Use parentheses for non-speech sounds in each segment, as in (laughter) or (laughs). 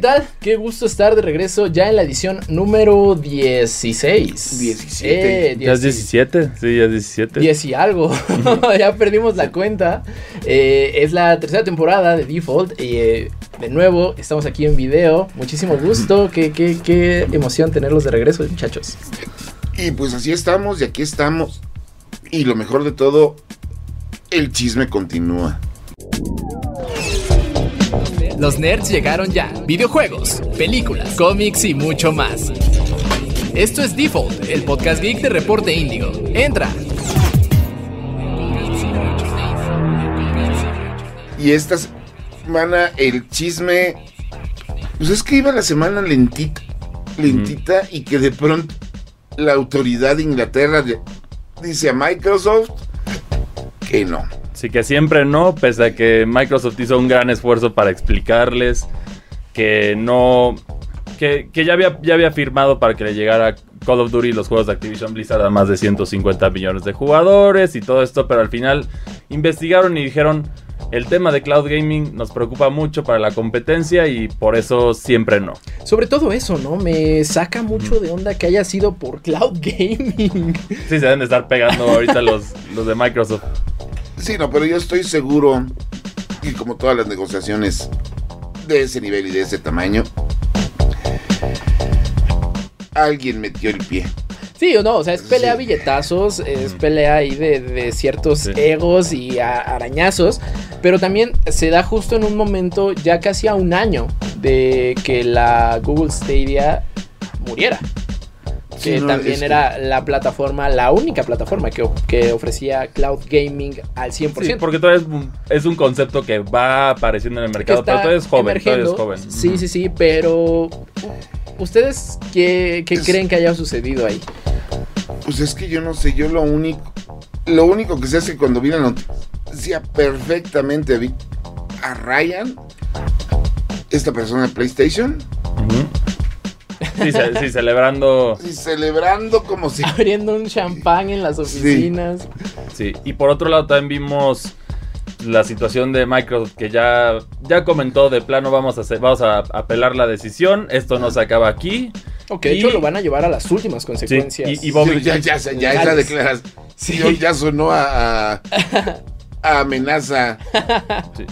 tal? Qué gusto estar de regreso ya en la edición número 16. 17. Eh, ¿Ya es 17? Sí, ya es 17. 10 y algo. (laughs) ya perdimos la cuenta. Eh, es la tercera temporada de Default. Y eh, de nuevo, estamos aquí en video. Muchísimo gusto. Qué, qué, qué emoción tenerlos de regreso, muchachos. Y pues así estamos y aquí estamos. Y lo mejor de todo, el chisme continúa. Los nerds llegaron ya. Videojuegos, películas, cómics y mucho más. Esto es Default, el podcast geek de Reporte Índigo. Entra. Y esta semana el chisme. Pues es que iba la semana lentita. Lentita y que de pronto la autoridad de Inglaterra dice a Microsoft que no. Sí que siempre no, pese a que Microsoft hizo un gran esfuerzo para explicarles que no... Que, que ya, había, ya había firmado para que le llegara Call of Duty los juegos de Activision Blizzard a más de 150 millones de jugadores y todo esto, pero al final investigaron y dijeron, el tema de cloud gaming nos preocupa mucho para la competencia y por eso siempre no. Sobre todo eso, ¿no? Me saca mucho de onda que haya sido por cloud (laughs) gaming. Sí, se deben de estar pegando ahorita los, los de Microsoft. Sí, no, pero yo estoy seguro, y como todas las negociaciones de ese nivel y de ese tamaño, alguien metió el pie. Sí o no, o sea, es pelea Sí. billetazos, es pelea ahí de, de ciertos Sí. egos y a- arañazos, pero también se da justo en un momento, ya casi a un año, de que la Google Stadia muriera. Sí, Que no, también es que- era la plataforma, la única plataforma que, que ofrecía cloud gaming al 100%. Sí, porque todavía es un, es un concepto que va apareciendo en el mercado, pero todavía es joven, todavía es joven. Sí, sí, sí, pero ¿ustedes qué, qué creen que haya sucedido ahí? Pues es que yo no sé, yo lo único, lo único que sé es que cuando vi la noticia perfectamente vi a Ryan, esta persona de PlayStation. Sí, ce- sí, celebrando. (laughs) y celebrando como si... Abriendo un champán en las oficinas. Sí. Y por otro lado también vimos la situación de Microsoft que ya, ya comentó de plano vamos a hacer, vamos a apelar la decisión. Esto no se acaba aquí. Ok, de Y- hecho lo van a llevar a las últimas consecuencias. y- y Bobby- ya, ya, ya, ya esa declaración Sí. ya sonó a, a- (laughs) a amenaza Sí.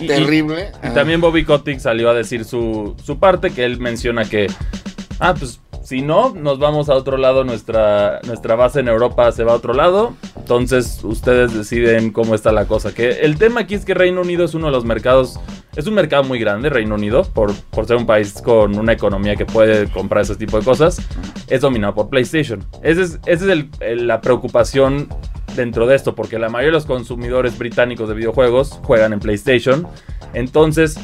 Y- y- terrible. Y también Bobby Kotick salió a decir su, su parte, que él menciona que, ah, pues si no, nos vamos a otro lado, nuestra, nuestra base en Europa se va a otro lado, entonces ustedes deciden cómo está la cosa. Que el tema aquí es que Reino Unido es uno de los mercados, es un mercado muy grande, Reino Unido, por, por ser un país con una economía que puede comprar ese tipo de cosas, es dominado por PlayStation. Esa es, esa es el- la preocupación dentro de esto, porque la mayoría de los consumidores británicos de videojuegos juegan en PlayStation. Entonces,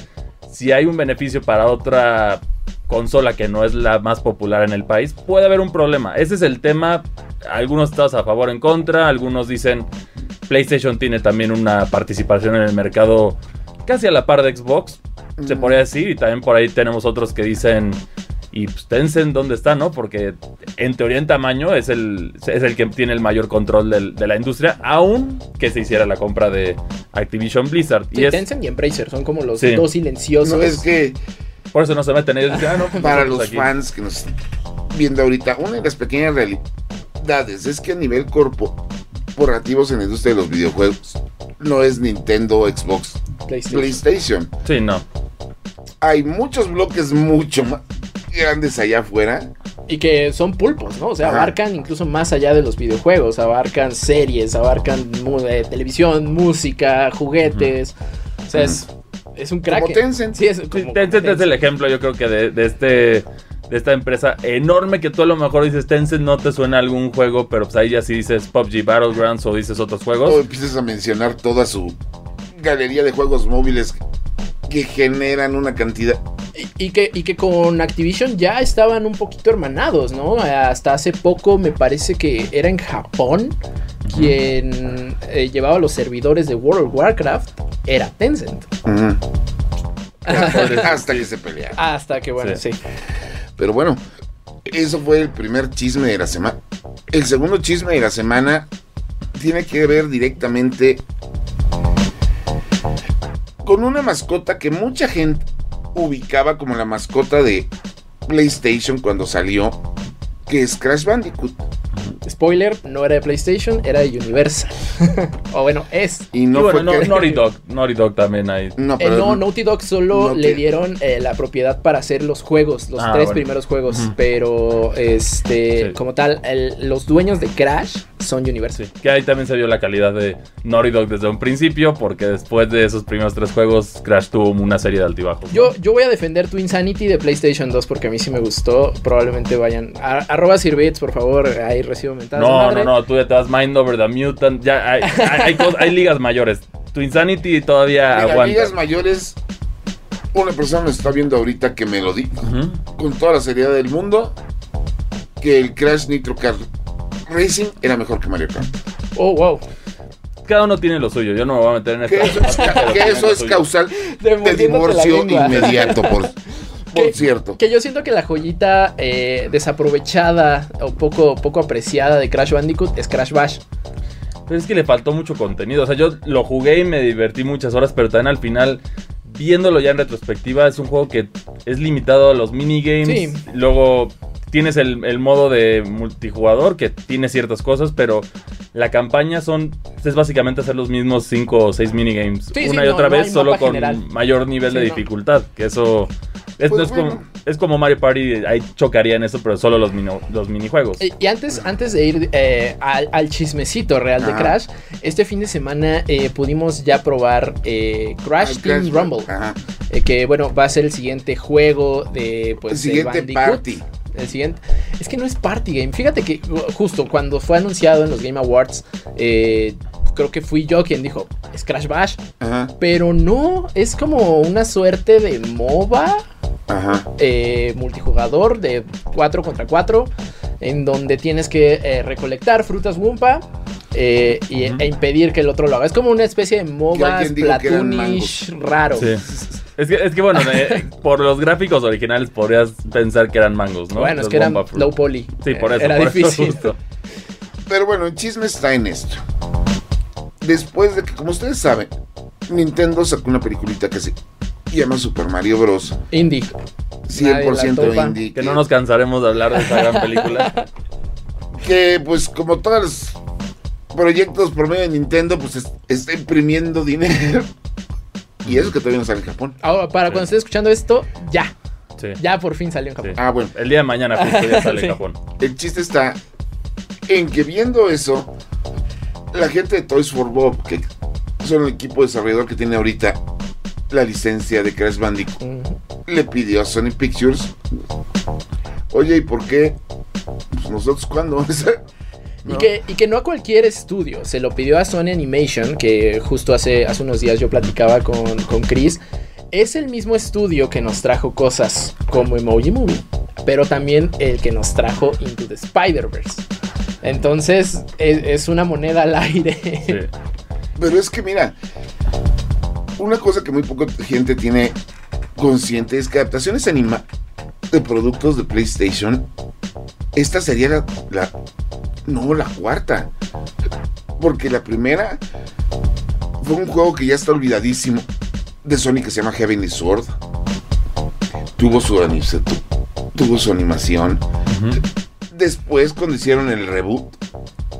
si hay un beneficio para otra consola que no es la más popular en el país, puede haber un problema. Ese es el tema. Algunos estados a favor en contra, algunos dicen PlayStation tiene también una participación en el mercado casi a la par de Xbox, se Mm. podría decir, y también por ahí tenemos otros que dicen y pues Tencent dónde está, ¿no? Porque en teoría en tamaño es el, es el que tiene el mayor control del- de la industria, aún que se hiciera la compra de Activision Blizzard. Sí, Y es, Tencent y Embracer son como los Sí. dos silenciosos. No, es que por eso no se meten ellos. dicen, ah, no, pues para los aquí. fans que nos están viendo ahorita, una de las pequeñas realidades es que a nivel corporativos en la industria de los videojuegos no es Nintendo, Xbox, PlayStation. PlayStation. Sí, no. Hay muchos bloques mucho más grandes allá afuera. Y que son pulpos, ¿no? O sea, Ajá. abarcan incluso más allá de los videojuegos, abarcan series, abarcan mu- eh, televisión, música, juguetes. O sea, es, es un crack. Como Tencent. Sí, es como Tencent es el ejemplo, yo creo que de, de este de esta empresa enorme que tú a lo mejor dices Tencent no te suena algún juego, pero pues ahí ya sí dices PUBG Battlegrounds o dices otros juegos. O empiezas a mencionar toda su galería de juegos móviles que generan una cantidad. Y, y que, y que con Activision ya estaban un poquito hermanados, ¿no? Hasta hace poco me parece que era en Japón quien eh, llevaba los servidores de World of Warcraft, era Tencent. (laughs) Hasta que se pelearon. Hasta que, bueno, sí. Sí. Pero bueno, eso fue el primer chisme de la semana. El segundo chisme de la semana tiene que ver directamente con una mascota que mucha gente ubicaba como la mascota de PlayStation cuando salió, que es Crash Bandicoot. Spoiler, no era de PlayStation, era de Universal. (laughs) o bueno, es. Y Y no bueno, fue no, que- Naughty Dog. Naughty Dog también hay. No, Eh, pero no, Naughty Dog solo le dieron eh, la propiedad para hacer los juegos, los Ah, tres bueno. primeros juegos, pero este, Sí. como tal, el- los dueños de Crash son Universal. Sí, que ahí también se vio la calidad de Naughty Dog desde un principio, porque después de esos primeros tres juegos, Crash tuvo una serie de altibajos. Yo, yo voy a defender tu Insanity de PlayStation 2 porque a mí sí me gustó. Probablemente vayan. a- arroba Sirbits, por favor. Ahí recibo de No, madre. no, no, tú ya te vas Mind Over the Mutant. Ya hay, hay, hay cos- hay ligas mayores. Tu Insanity todavía Mira, aguanta. ligas mayores, una persona me está viendo ahorita que me lo di Ujú. con toda la seriedad del mundo que el Crash Nitro Kart Racing era mejor que Mario Kart. Oh, wow. Cada uno tiene lo suyo. Yo no me voy a meter en Que esta. eso es, (laughs) que eso es causal De de divorcio inmediato, por, (laughs) por Que- cierto. Que yo siento que la joyita eh, desaprovechada o poco, poco apreciada de Crash Bandicoot es Crash Bash. Pero es que le faltó mucho contenido. O sea, yo lo jugué y me divertí muchas horas, pero también al final, viéndolo ya en retrospectiva, es un juego que es limitado a los minigames. Sí. Luego tienes el, el modo de multijugador que tiene ciertas cosas, pero la campaña son es básicamente hacer los mismos 5 o 6 minigames Sí, una sí, y no- otra no vez, solo con general. mayor nivel Sí, de no. dificultad. Que eso. Es, Pues no es, como, es como Mario Party, ahí chocaría en eso, pero solo los, mino- los minijuegos. Y, y antes, antes de ir eh, al, al chismecito real de Ajá. Crash, este fin de semana eh, pudimos ya probar eh, Crash Team Rumble. Ajá. eh, que bueno, va a ser el siguiente juego de pues el de siguiente Bandicoot. party. El siguiente. Es que no es party game. Fíjate que justo cuando fue anunciado en los Game Awards, eh, creo que fui yo quien dijo, es Crash Bash. Ajá. Pero no, es como una suerte de MOBA Ajá. eh, multijugador de 4 contra 4, en donde tienes que eh, recolectar frutas Wumpa eh, y- e impedir que el otro lo haga. Es como una especie de MOBA Splatoonish raro. Sí. Es que, es que bueno, eh, por los gráficos originales podrías pensar que eran mangos, ¿no? Bueno, es Los que eran Fruit. low poly. Sí, por eso. Era por eso difícil. justo. Pero bueno, el chisme está en esto. Después de que, como ustedes saben, Nintendo sacó una peliculita que se llama Super Mario Bros. Indie. Nadie la 100% topa. indie. Que no nos cansaremos de hablar de esa gran película. (laughs) que pues como todos los proyectos por medio de Nintendo, pues es- está imprimiendo dinero. Y eso que todavía no sale en Japón. Ahora, para Sí. cuando estés escuchando esto, ya. Sí. Ya por fin salió en Japón. Sí. Ah, bueno. El día de mañana justo ya sale (laughs) Sí. en Japón. El chiste está en que viendo eso, la gente de Toys for Bob, que son el equipo desarrollador que tiene ahorita la licencia de Crash Bandicoot, le pidió a Sony Pictures, oye, ¿y por qué? Pues nosotros cuándo? (laughs) Y, ¿No? que, y que no a cualquier estudio, se lo pidió a Sony Animation, que justo hace, hace unos días yo platicaba con, con Chris. Es el mismo estudio que nos trajo cosas como Emoji Movie, pero también el que nos trajo Into the Spider-Verse. Entonces es, es una moneda al aire. Sí. Pero es que mira, una cosa que muy poca gente tiene consciente es que adaptaciones anima de productos de PlayStation, esta sería la, la- no la cuarta, porque la primera fue un juego que ya está olvidadísimo de Sony que se llama Heavenly Sword, tuvo su tuvo su animación. Después cuando hicieron el reboot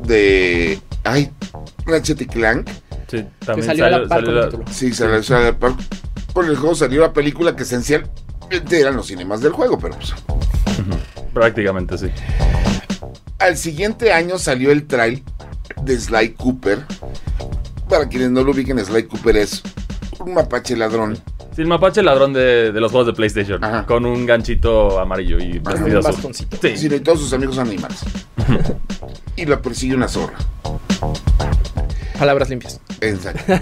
de ay Ratchet y Clank Sí, también salió a la salió- par salió con la- el título. Sí, salió, salió- por, por el juego salió la película que esencialmente eran los cinemas del juego, pero pues. Prácticamente sí. al siguiente año salió el trail de Sly Cooper. Para quienes no lo ubiquen, Sly Cooper es un mapache ladrón. Sí, el mapache ladrón de, de los juegos de PlayStation. Ajá. Con un ganchito amarillo y Con vestido un azul. bastoncito. Sí. Sí, y todos sus amigos son animales. (laughs) y lo persigue una zorra. Palabras limpias. Exacto.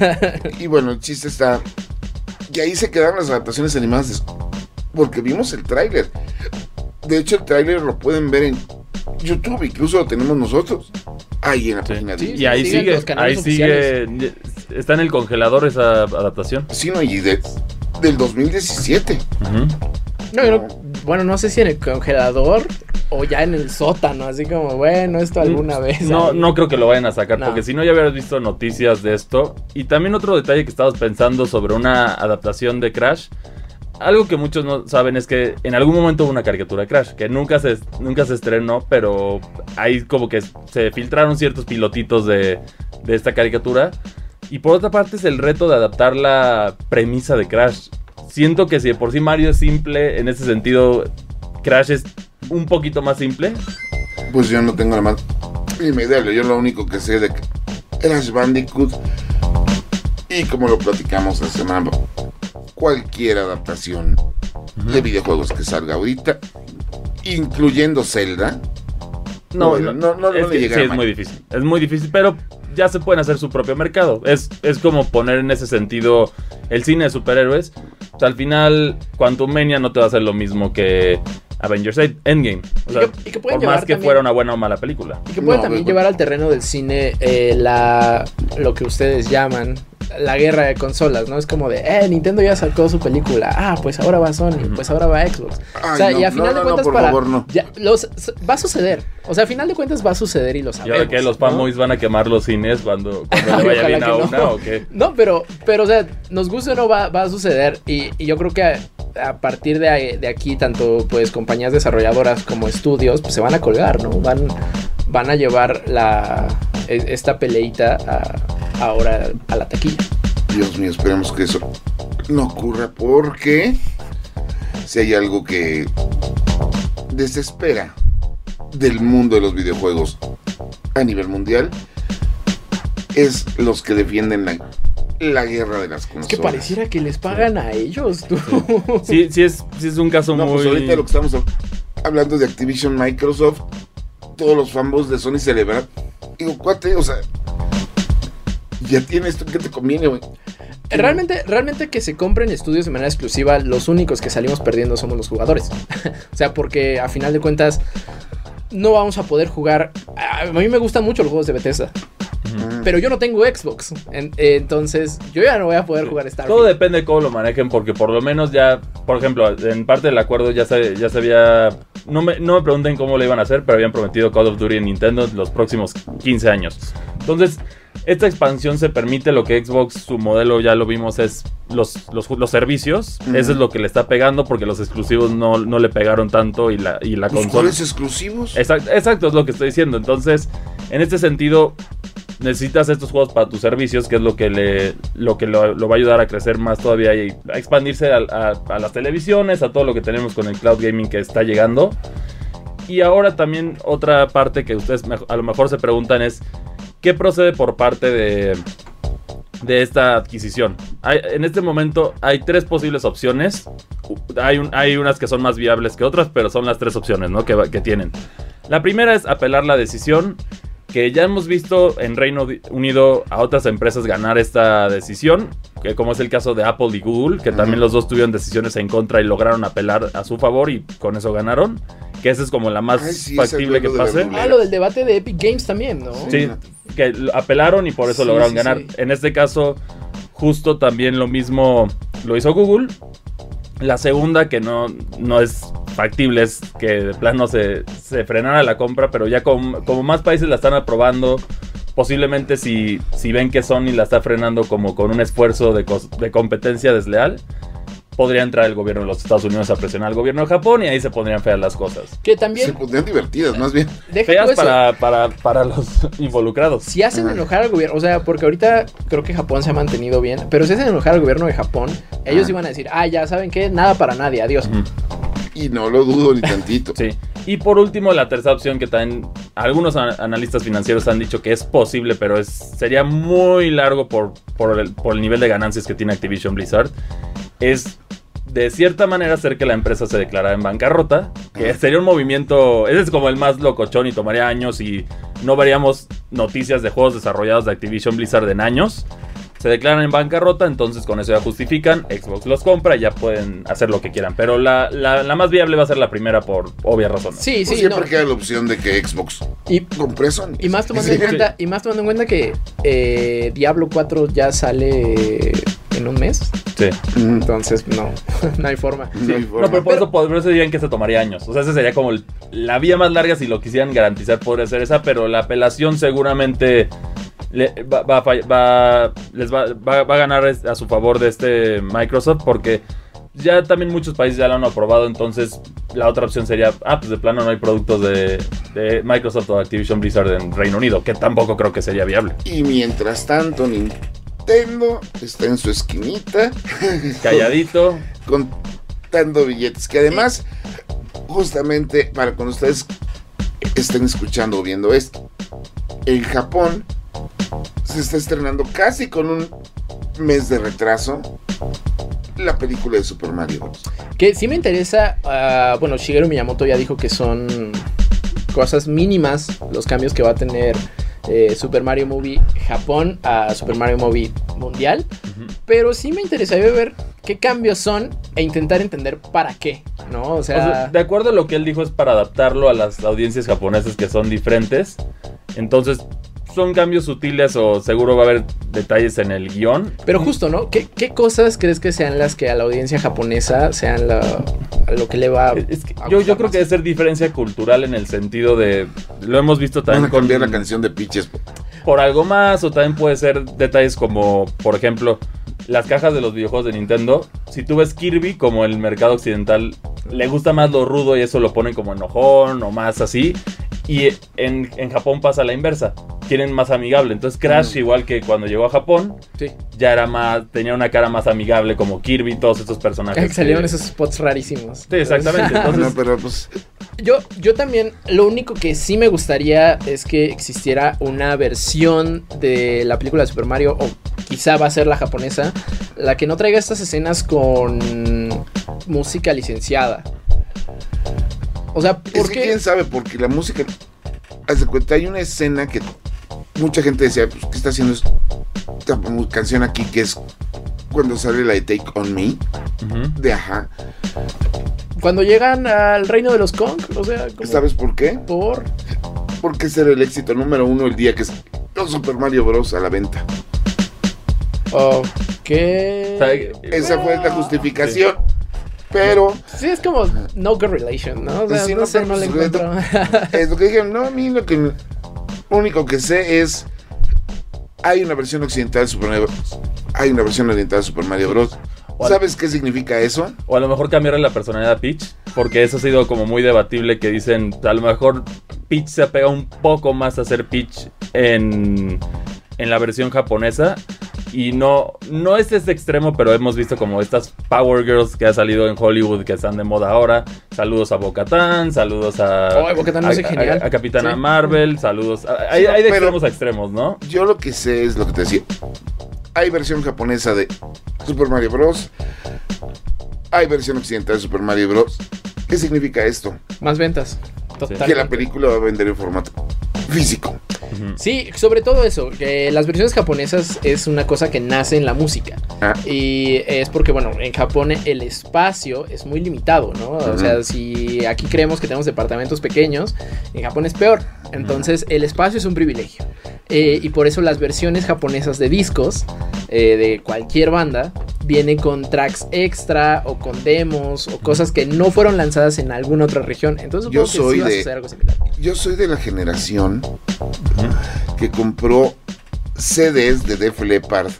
(laughs) y bueno, el chiste está que ahí se quedaron las adaptaciones animadas de- porque vimos el tráiler. De hecho, el tráiler lo pueden ver en YouTube, incluso lo tenemos nosotros. Ahí en la Sí. página Sí, de Y ahí sigue, los canales ahí sigue, está en el congelador esa adaptación. Sí, no, y de- del 2017. Ujú. No, yo bueno, no sé si en el congelador o ya en el sótano, así como, bueno, esto alguna vez. No, ahí. no creo que lo vayan a sacar, No. porque si no ya hubieras visto noticias de esto. Y también otro detalle que estabas pensando sobre una adaptación de Crash. algo que muchos no saben es que en algún momento hubo una caricatura de Crash, que nunca se, nunca se estrenó, pero ahí como que se filtraron ciertos pilotitos de, de esta caricatura. Y por otra parte es el reto de adaptar la premisa de Crash. Siento que si de por sí Mario es simple, en ese sentido Crash es un poquito más simple. Pues yo no tengo la más mínima idea. Yo lo único que sé de Crash Bandicoot y como lo platicamos la semana, cualquier adaptación de videojuegos que salga ahorita, incluyendo Zelda, No, no, no, no, no es, le que sí, es muy difícil. Es muy difícil, pero ya se pueden hacer su propio mercado. Es, es como poner en ese sentido el cine de superhéroes. O sea, al final, Quantum Mania no te va a hacer lo mismo que Avengers Endgame. O Y sea, que- y que pueden por más que también- fuera una buena o mala película. Y que puede No, también pues, llevar al terreno del cine eh, la lo que ustedes llaman la guerra de consolas, ¿no? Es como de, eh, Nintendo ya sacó su película, ah, pues ahora va Sony, pues ahora va Xbox. Ay, o sea, no, y a final no, de no, cuentas por para favor, no. ya, los, va a suceder. O sea, a final de cuentas va a suceder y lo Y sabemos. ahora que los ¿no? fanboys van a quemar los cines cuando, cuando le vaya bien a no. una o qué. No, pero, pero, o sea, nos guste o no va, va a suceder. Y, y yo creo que a, partir de, aquí, tanto pues compañías desarrolladoras como estudios, pues se van a colgar, ¿no? Van, van a llevar e- esta peleita a- ahora a la taquilla. Dios mío, esperemos que eso no ocurra porque si hay algo que desespera del mundo de los videojuegos a nivel mundial es los que defienden la, la guerra de las Es consolas. que pareciera que les pagan a ellos, tú. Sí, sí es, sí es un caso No, muy... pues ahorita lo que estamos hab- hablando de Activision Microsoft, todos los fanboys de Sony celebran. Digo, cuate, o sea, ya tienes esto, ¿qué te conviene, güey? Realmente, realmente que se compren estudios de manera exclusiva, los únicos que salimos perdiendo somos los jugadores. (laughs) o sea, porque a final de cuentas no vamos a poder jugar. A mí me gustan mucho los juegos de Bethesda, Pero yo no tengo Xbox. En- entonces, yo ya no voy a poder jugar Starfield. Todo depende de cómo lo manejen, porque por lo menos ya, por ejemplo, en parte del acuerdo ya se, ya se había... No me, no me pregunten cómo lo iban a hacer, pero habían prometido Call of Duty en Nintendo los próximos 15 años. Entonces, esta expansión se permite lo que Xbox, su modelo ya lo vimos, es los, los, los servicios. Ujú. Eso es lo que le está pegando, porque los exclusivos no, no le pegaron tanto y la, y la ¿Los consola... exclusivos? Exacto, exacto, es lo que estoy diciendo. Entonces, en este sentido, necesitas estos juegos para tus servicios, que es lo que lo que lo, va a ayudar a crecer más todavía y a expandirse a, las televisiones, a todo lo que tenemos con el cloud gaming que está llegando. Y ahora también otra parte que ustedes a lo mejor se preguntan es, ¿qué procede por parte de, de esta adquisición? Hay- en este momento hay tres posibles opciones. Hay, un- hay unas que son más viables que otras, pero son las tres opciones ¿no? que, que tienen. La primera es apelar la decisión, que ya hemos visto en Reino Unido a otras empresas ganar esta decisión, que como es el caso de Apple y Google, que también los dos tuvieron decisiones en contra y lograron apelar a su favor y con eso ganaron, que esa es como la más Ay, sí, factible que pase. Ah, lo del debate de Epic Games también, ¿no? Sí, que apelaron y por eso Sí, lograron sí, ganar. sí. En este caso, justo también lo mismo lo hizo Google. La segunda, que no, no es factible, es que de plano se, se frenara la compra, pero ya como, como más países la están aprobando, posiblemente si, si ven que Sony la está frenando como con un esfuerzo de, de competencia desleal, podría entrar el gobierno de los Estados Unidos a presionar al gobierno de Japón y ahí se pondrían feas las cosas. Que Se también, pondrían divertidas, más bien. Feas para, para, para los (laughs) involucrados. Si hacen enojar al gobierno, o sea, porque ahorita creo que Japón se ha mantenido bien, pero si hacen enojar al gobierno de Japón, ellos iban a decir, ah, ya saben qué, nada para nadie, adiós. Y no lo dudo ni tantito. (laughs) Sí. Y por último, la tercera opción que también algunos analistas financieros han dicho que es posible, pero es, sería muy largo por, por, el, por el nivel de ganancias que tiene Activision Blizzard, es de cierta manera hacer que la empresa se declarara en bancarrota, que sería un movimiento, ese es como el más locochón y tomaría años y no veríamos noticias de juegos desarrollados de Activision Blizzard en años. Se declaran en bancarrota, entonces con eso ya justifican, Xbox los compra y ya pueden hacer lo que quieran. Pero la, la- la más viable va a ser la primera por obvias razones. Sí, Pues sí, siempre no. queda la opción de que Xbox Y, compre Sony. y más tomando Sí. en cuenta, y más tomando en cuenta que eh, Diablo 4 ya sale en un mes. Sí. Entonces, no, (laughs) no hay forma. no hay No, forma. pero por eso, por eso dirían que se tomaría años. O sea, esa sería como el- la vía más larga si lo quisieran garantizar podría ser esa, pero la apelación seguramente le- va, va va- les va, a ganar a su favor de este Microsoft porque ya también muchos países ya lo han aprobado, entonces la otra opción sería, ah, pues de plano no hay productos de, de Microsoft o Activision Blizzard en Reino Unido, que tampoco creo que sería viable. Y mientras tanto, Nintendo está en su esquinita. (laughs) Calladito. contando billetes. Que además, justamente para cuando ustedes estén escuchando o viendo esto, en Japón se está estrenando casi con un mes de retraso la película de Super Mario Bros. Que sí me interesa, ah, bueno, Shigeru Miyamoto ya dijo que son cosas mínimas los cambios que va a tener eh, Super Mario Movie Japón a Super Mario Movie Mundial. Pero sí me interesaría ver qué cambios son e intentar entender para qué, ¿no? O sea, O sea, de acuerdo a lo que él dijo es para adaptarlo a las audiencias japonesas que son diferentes. Entonces, son cambios sutiles o seguro va a haber detalles en el guion. pero justo, ¿no? ¿Qué, qué cosas crees que sean las que a la audiencia japonesa sean la, a lo que le va a... Es que a yo, yo creo que debe ser diferencia cultural en el sentido de. Lo hemos visto Van también a con. cambiar la canción de Pitches. por algo más, o también puede ser detalles como, por ejemplo, las cajas de los videojuegos de Nintendo. Si tú ves Kirby, como el mercado occidental le gusta más lo rudo y eso lo ponen como enojón o más así. Y en, en Japón pasa la inversa. Quieren más amigable. Entonces Crash, Mm. igual que cuando llegó a Japón, Sí. ya era más, tenía una cara más amigable como Kirby, todos estos personajes. Que salieron que- esos spots rarísimos. Sí, exactamente. (laughs) No, Entonces, pero pues Yo, yo también, lo único que sí me gustaría es que existiera una versión de la película de Super Mario, o quizá va a ser la japonesa, la que no traiga estas escenas con música licenciada. O sea, es ¿por que qué? quién sabe, porque la música. Haz de cuenta, hay una escena que mucha gente decía, pues, ¿qué está haciendo esta canción aquí? Que es cuando sale la de Take On Me, de Ajá. Cuando llegan al reino de los Kong, o sea, ¿Sabes por qué? por... Porque ese era el éxito número uno el día que los Super Mario Bros. a la venta. Ok. O sea, Esa fue la justificación. Pero Sí, es como no correlation, ¿no? O sea, Sí, no no, sé, no le pues, encuentro. (laughs) es lo que dijeron, no, a mí lo que único que sé es hay una versión occidental de Super Mario Bros. Hay una versión oriental de Super Mario Bros. ¿Sabes qué significa eso? O a lo mejor cambiarle la personalidad a Peach, porque eso ha sido como muy debatible que dicen, a lo mejor Peach se apega un poco más a ser Peach en, en la versión japonesa. Y no, no es ese extremo, pero hemos visto como estas Power Girls que ha salido en Hollywood que están de moda ahora. Saludos a Bo-Katan, saludos a, Oh, a, genial. a- a Capitana Sí. Marvel, saludos. a- hay, hay de pero- extremos a extremos, ¿no? Yo lo que sé es lo que te decía. Hay versión japonesa de Super Mario Bros. Hay versión occidental de Super Mario Bros. ¿Qué significa esto? Más ventas. Totalmente. Que la película va a vender en formato físico. Sí, sobre todo eso, que las versiones japonesas es una cosa que nace en la música. Ah, Y es porque, bueno, en Japón el espacio es muy limitado, ¿no? O Ujú. sea, si aquí creemos que tenemos departamentos pequeños, en Japón es peor. Entonces, el espacio es un privilegio. Eh, y por eso las versiones japonesas de discos eh, de cualquier banda vienen con tracks extra o con demos o cosas que no fueron lanzadas en alguna otra región. Entonces, Yo supongo que soy sí de- suceder algo similar. Yo soy de la generación que compró CDs de Def Leppard,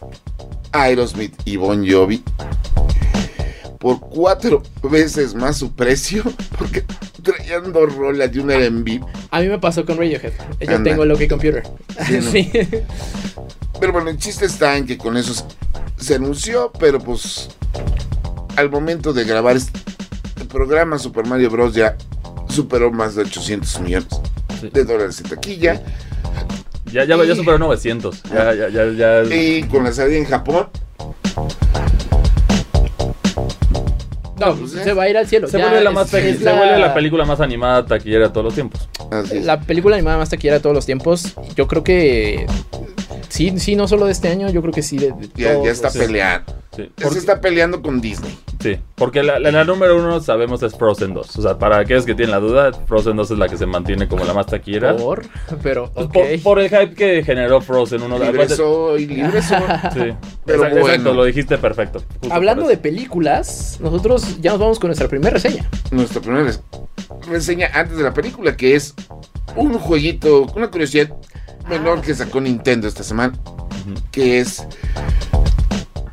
Aerosmith y Bon Jovi por cuatro veces más su precio (laughs) porque traían dos rolas era en vivo. A mí me pasó con Radiohead. Yo Anda. tengo el OK Computer. Sí, ¿no? (laughs) Sí. Pero bueno, el chiste está en que con eso se- se anunció, pero pues al momento de grabar este programa Super Mario Bros. ya superó más de 800 millones Sí. de dólares en taquilla. Ya, ya, ya superó 900. Ya, ya, ya, ya. Y con la salida en Japón, No, pues, se va a ir al cielo. Se vuelve la más es se vuelve la película más animada taquillera de todos los tiempos. así. La película animada más taquillera de todos los tiempos. Yo creo que. Sí, sí, no solo de este año, yo creo que sí de, de ya, todos ya está los- peleando. Sí, Se está peleando con Disney. Sí, porque la, la- la número uno sabemos es Frozen 2. O sea, para aquellos que tienen la duda, Frozen 2 es la que se mantiene como la más taquillera. Por, pero, Pues por, por el hype que generó Frozen 1. Libre soy, libre soy. (laughs) Sí, Pero exacto, bueno. exacto, lo dijiste perfecto. Hablando de películas, nosotros ya nos vamos con nuestra primera reseña. Nuestra primera res- reseña antes de la película, que es un jueguito, una curiosidad menor que sacó Nintendo esta semana, que es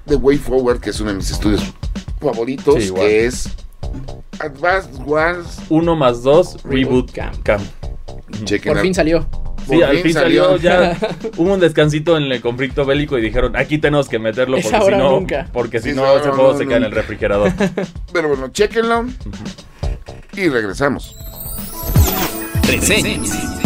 The Way Forward, que es uno de mis estudios favoritos, Sí, que es Advanced Wars. 1 más 2, Reboot Camp. Camp. Por fin salió. Sí, por al fin salió, ya. (laughs) Hubo un descansito en el conflicto bélico y dijeron, aquí tenemos que meterlo porque si no, nunca. porque si no ese juego no, se cae en el refrigerador. (laughs) Pero bueno, chequenlo. Y regresamos. Reseñas.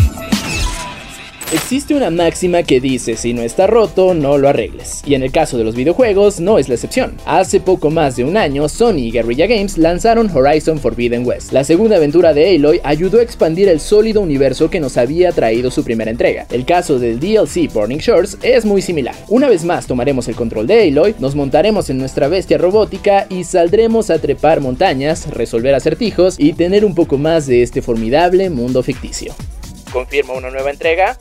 Existe una máxima que dice si no está roto, no lo arregles. Y en el caso de los videojuegos, no es la excepción. Hace poco más de un año, Sony y Guerrilla Games lanzaron Horizon Forbidden West. La segunda aventura de Aloy ayudó a expandir el sólido universo que nos había traído su primera entrega. El caso del DLC Burning Shores es muy similar. Una vez más tomaremos el control de Aloy, nos montaremos en nuestra bestia robótica y saldremos a trepar montañas, resolver acertijos y tener un poco más de este formidable mundo ficticio. ¿Confirma una nueva entrega?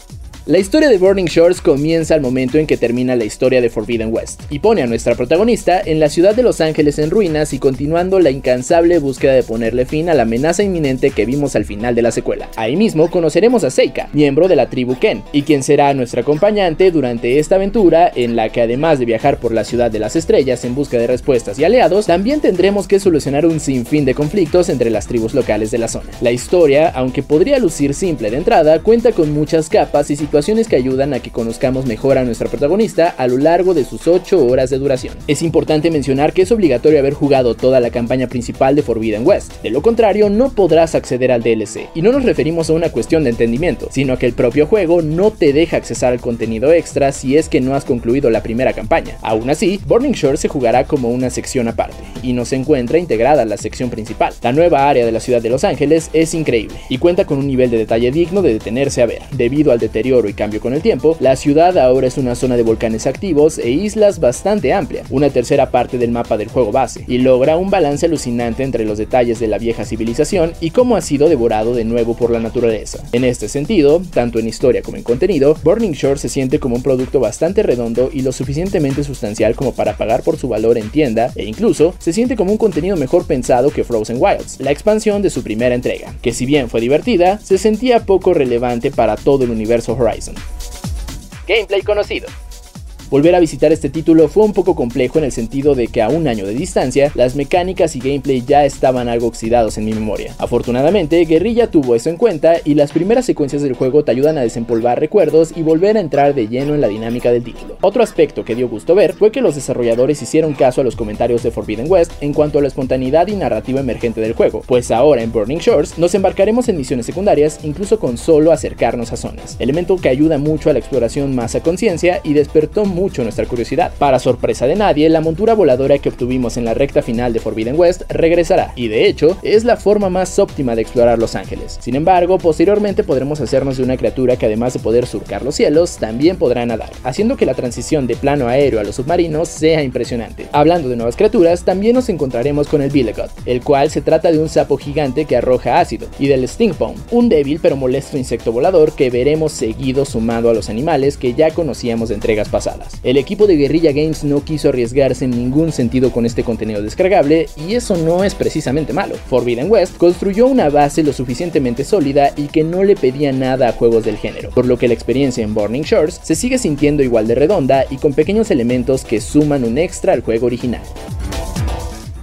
La historia de Burning Shores comienza al momento en que termina la historia de Forbidden West y pone a nuestra protagonista en la ciudad de Los Ángeles en ruinas y continuando la incansable búsqueda de ponerle fin a la amenaza inminente que vimos al final de la secuela. Ahí mismo conoceremos a Seika, miembro de la tribu Ken, y quien será nuestra acompañante durante esta aventura en la que además de viajar por la ciudad de las estrellas en busca de respuestas y aliados, también tendremos que solucionar un sinfín de conflictos entre las tribus locales de la zona. La historia, aunque podría lucir simple de entrada, cuenta con muchas capas y situaciones que ayudan a que conozcamos mejor a nuestra protagonista a lo largo de sus 8 horas de duración. Es importante mencionar que es obligatorio haber jugado toda la campaña principal de Forbidden West, de lo contrario no podrás acceder al DLC, y no nos referimos a una cuestión de entendimiento, sino a que el propio juego no te deja accesar al contenido extra si es que no has concluido la primera campaña. Aún así, Burning Shore se jugará como una sección aparte, y no se encuentra integrada a la sección principal. La nueva área de la ciudad de Los Ángeles es increíble, y cuenta con un nivel de detalle digno de detenerse a ver. Debido al deterioro y cambio con el tiempo, la ciudad ahora es una zona de volcanes activos e islas bastante amplia, una tercera parte del mapa del juego base, y logra un balance alucinante entre los detalles de la vieja civilización y cómo ha sido devorado de nuevo por la naturaleza. En este sentido, tanto en historia como en contenido, Burning Shore se siente como un producto bastante redondo y lo suficientemente sustancial como para pagar por su valor en tienda, e incluso se siente como un contenido mejor pensado que Frozen Wilds, la expansión de su primera entrega, que si bien fue divertida, se sentía poco relevante para todo el universo Horizon. Gameplay conocido. Volver a visitar este título fue un poco complejo en el sentido de que a un año de distancia, las mecánicas y gameplay ya estaban algo oxidados en mi memoria. Afortunadamente, Guerrilla tuvo eso en cuenta y las primeras secuencias del juego te ayudan a desempolvar recuerdos y volver a entrar de lleno en la dinámica del título. Otro aspecto que dio gusto ver fue que los desarrolladores hicieron caso a los comentarios de Forbidden West en cuanto a la espontaneidad y narrativa emergente del juego, pues ahora en Burning Shores nos embarcaremos en misiones secundarias incluso con solo acercarnos a zonas, elemento que ayuda mucho a la exploración más a conciencia y despertó mucho nuestra curiosidad. Para sorpresa de nadie, la montura voladora que obtuvimos en la recta final de Forbidden West regresará, y de hecho es la forma más óptima de explorar Los Ángeles. Sin embargo, posteriormente podremos hacernos de una criatura que además de poder surcar los cielos, también podrá nadar, haciendo que la transición de plano aéreo a los submarinos sea impresionante. Hablando de nuevas criaturas, también nos encontraremos con el Billigot, el cual se trata de un sapo gigante que arroja ácido, y del Stingpone, un débil pero molesto insecto volador que veremos seguido sumado a los animales que ya conocíamos de entregas pasadas. El equipo de Guerrilla Games no quiso arriesgarse en ningún sentido con este contenido descargable y eso no es precisamente malo. Forbidden West construyó una base lo suficientemente sólida y que no le pedía nada a juegos del género, por lo que la experiencia en Burning Shores se sigue sintiendo igual de redonda y con pequeños elementos que suman un extra al juego original.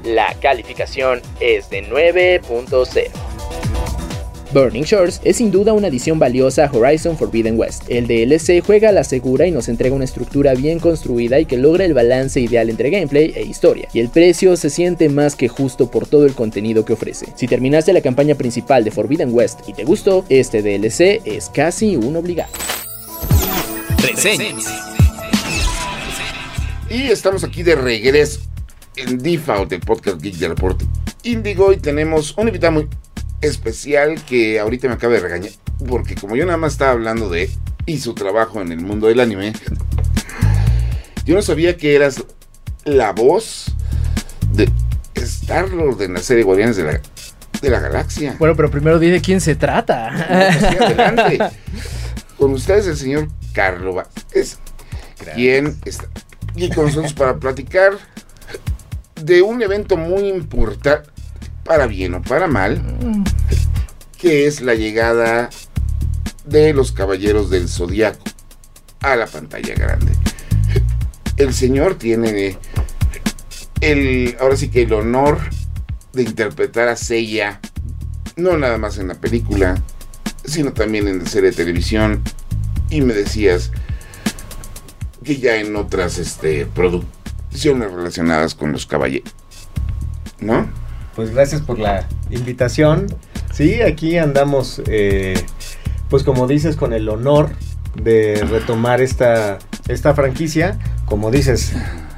La calificación es de 9.0. Burning Shores es sin duda una adición valiosa a Horizon Forbidden West. El DLC juega a la segura y nos entrega una estructura bien construida y que logra el balance ideal entre gameplay e historia, y el precio se siente más que justo por todo el contenido que ofrece. Si terminaste la campaña principal de Forbidden West y te gustó, este DLC es casi un obligado. Reseñas. Y estamos aquí de regreso en Default, el podcast Geek de Reporte Indigo. Y tenemos un invitado muy especial que ahorita me acaba de regañar. Porque como yo nada más estaba hablando de y su trabajo en el mundo del anime, yo no sabía que eras la voz de Star-Lord en la serie Guardianes de la, de la Galaxia. Bueno, pero primero di de quién se trata. No, pues adelante. Con ustedes el señor Carlo Vázquez, quien está aquí con nosotros para platicar de un evento muy importante, para bien o para mal, que es la llegada de los Caballeros del Zodiaco a la pantalla grande. El señor tiene el, ahora sí que el honor de interpretar a Seiya, no nada más en la película, sino también en la serie de televisión. Y me decías que ya en otras este, producciones relacionadas con los caballeros. ¿No? Pues gracias por la invitación. Sí, aquí andamos, eh, pues como dices, con el honor de retomar esta, esta franquicia. Como dices,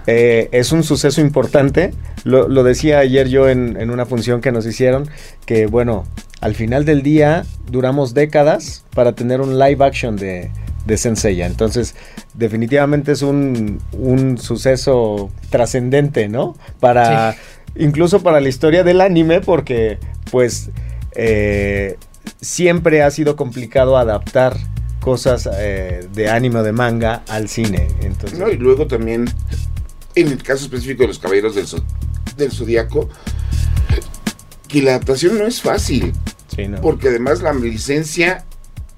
eh, es un suceso importante. Lo, decía ayer yo en, en, una función que nos hicieron, que bueno, al final del día duramos décadas para tener un live action de, de Senseiya. Entonces, definitivamente es un, un suceso trascendente, ¿no? Para. Incluso para la historia del anime, porque pues eh, siempre ha sido complicado adaptar cosas eh, de anime o de manga al cine. Entonces, no, y luego también, en el caso específico de los Caballeros del, del Zodíaco, que la adaptación no es fácil. Sí, no. Porque además la licencia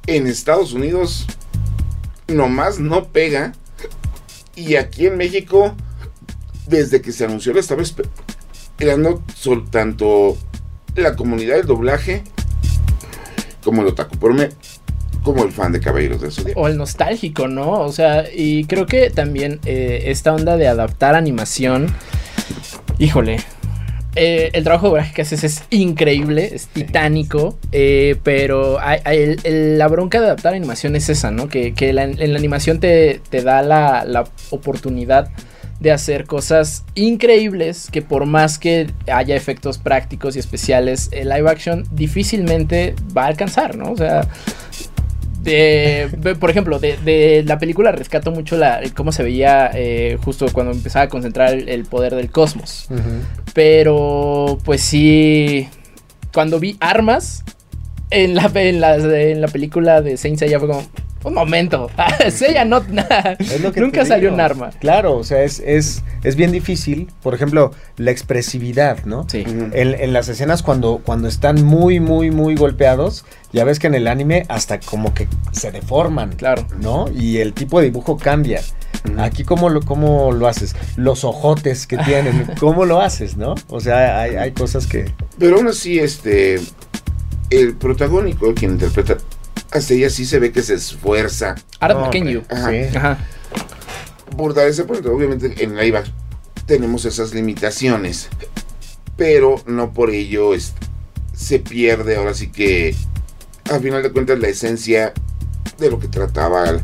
en Estados Unidos nomás no pega. Y aquí en México, desde que se anunció la estaba esperando tanto la comunidad del doblaje como el otaku. Por me, como el fan de Caballeros del Zodiaco. O el nostálgico, ¿no? O sea, y creo que también eh, esta onda de adaptar animación, híjole. Eh, el trabajo que haces es increíble, es titánico, eh, pero hay, hay el, el, la bronca de adaptar animación es esa, ¿no? Que, que la, en la animación te, te da la, la oportunidad de hacer cosas increíbles que por más que haya efectos prácticos y especiales, el live action difícilmente va a alcanzar, ¿no? O sea, de, por ejemplo, de, de, la película rescato mucho la, cómo se veía eh, justo cuando empezaba a concentrar el, el poder del cosmos. Uh -huh. Pero, pues sí, cuando vi armas en la, en la, en la película de Saint Seiya fue como, un momento, (laughs) Seiya no, (laughs) nunca salió un arma. Claro, o sea, es, es, es bien difícil, por ejemplo, la expresividad, ¿no? Sí. Uh -huh. en, en, las escenas cuando, cuando están muy, muy, muy golpeados, ya ves que en el anime hasta como que se deforman, claro, ¿no? Y el tipo de dibujo cambia. Uh -huh. Aquí, ¿cómo lo, ¿cómo lo haces? Los ojotes que tienen, (laughs) ¿cómo lo haces, no? O sea, hay, hay cosas que... Pero aún así, este, el protagónico, quien interpreta hasta ella sí se ve que se esfuerza. No, pequeño. Ajá. Sí. Ajá. Por dar ese punto, obviamente en la IVA tenemos esas limitaciones, pero no por ello es, se pierde ahora sí que, a final de cuentas, la esencia de lo que trataba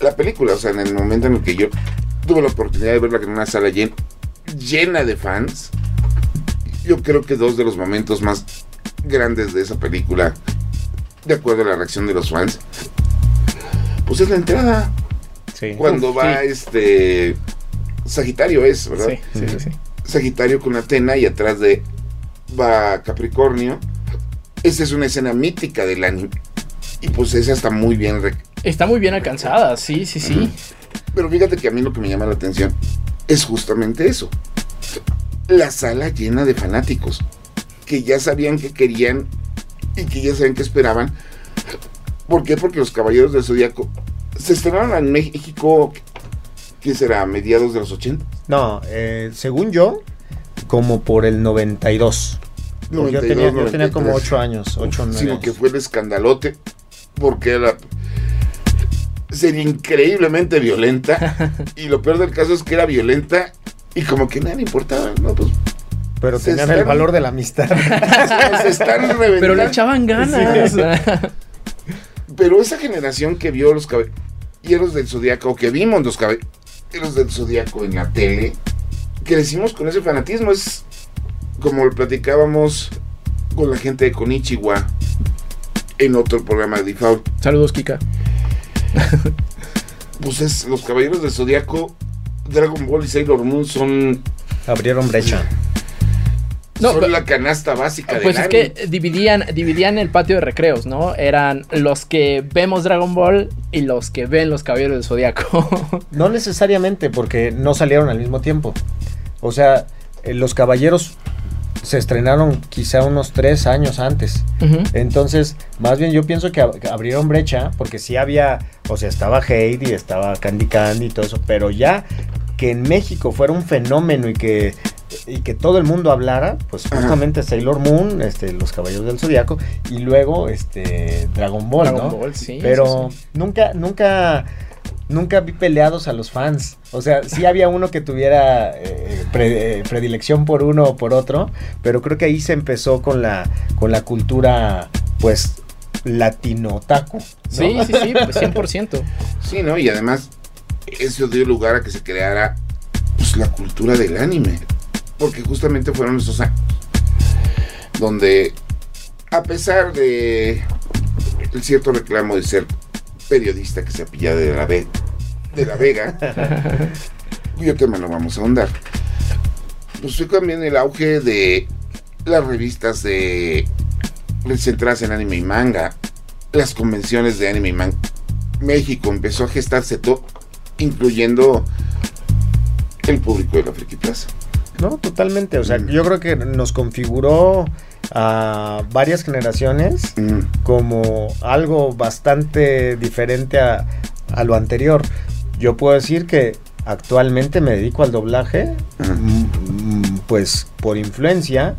la película. O sea, en el momento en el que yo tuve la oportunidad de verla en una sala llena, llena de fans, yo creo que dos de los momentos más grandes de esa película de acuerdo a la reacción de los fans, pues es la entrada. Sí. Cuando va sí. este Sagitario es, ¿verdad? Sí, sí, sí. Sagitario con Atena y atrás de va Capricornio. Esa es una escena mítica del anime. Y pues esa está muy bien. Está muy bien alcanzada, sí, sí, sí. Uh -huh. Pero fíjate que a mí lo que me llama la atención es justamente eso. La sala llena de fanáticos que ya sabían que querían y que ya saben que esperaban. ¿Por qué? Porque los Caballeros del Zodíaco se estrenaron en México, ¿qué será? ¿A mediados de los 80? No, eh, según yo, como por el 92. 92 yo, tenía, 93. yo tenía como 8 años, 8 o 9 Sino que fue el escandalote, porque era sería increíblemente violenta. (laughs) y lo peor del caso es que era violenta y como que nada le importaba, ¿no? Pues pero tenían están... el valor de la amistad. (laughs) se están reventando. Pero le echaban ganas. Sí. Pero esa generación que vio los caballeros del Zodíaco, o que vimos los caballeros del Zodíaco en la tele, crecimos con ese fanatismo. Es como lo platicábamos con la gente de Konichiwa en otro programa de Default. Saludos, Kika. pues es los caballeros del Zodíaco, Dragon Ball y Sailor Moon son. Abrieron brecha. No, son la canasta básica Pues es anime. que dividían, dividían el patio de recreos, ¿no? Eran los que vemos Dragon Ball y los que ven los Caballeros del Zodiaco. (laughs) No necesariamente, porque no salieron al mismo tiempo. O sea, eh, los Caballeros se estrenaron quizá unos tres años antes. Uh -huh. Entonces, más bien yo pienso que, ab abrieron brecha, porque sí había, o sea, estaba Heidi, estaba Candy Candy y todo eso, pero ya que en México fuera un fenómeno y que y que todo el mundo hablara, pues justamente Sailor Moon, este, los Caballeros del Zodiaco y luego este Dragon Ball, Dragon ¿no? Ball, sí, Pero sí, sí. nunca, nunca, nunca vi peleados a los fans. O sea, sí había uno que tuviera eh, pre- eh, predilección por uno o por otro, pero creo que ahí se empezó con la, con la cultura, pues, latino-taku. ¿no? Sí, sí, sí, pues 100%. Sí, ¿no? Y además, eso dio lugar a que se creara pues, la cultura del anime. Porque justamente fueron esos años donde, a pesar de el cierto reclamo de ser periodista que se pilla de la, Ve- de la Vega, (laughs) cuyo tema no vamos a ahondar, pues fue también el auge de las revistas de centradas en anime y manga, las convenciones de anime y manga. México empezó a gestarse todo, incluyendo el público de la Friki Plaza. No, totalmente. O sea, Mm. yo creo que nos configuró a varias generaciones Mm, como algo bastante diferente a, a lo anterior. Yo puedo decir que actualmente me dedico al doblaje, mm, mm, pues por influencia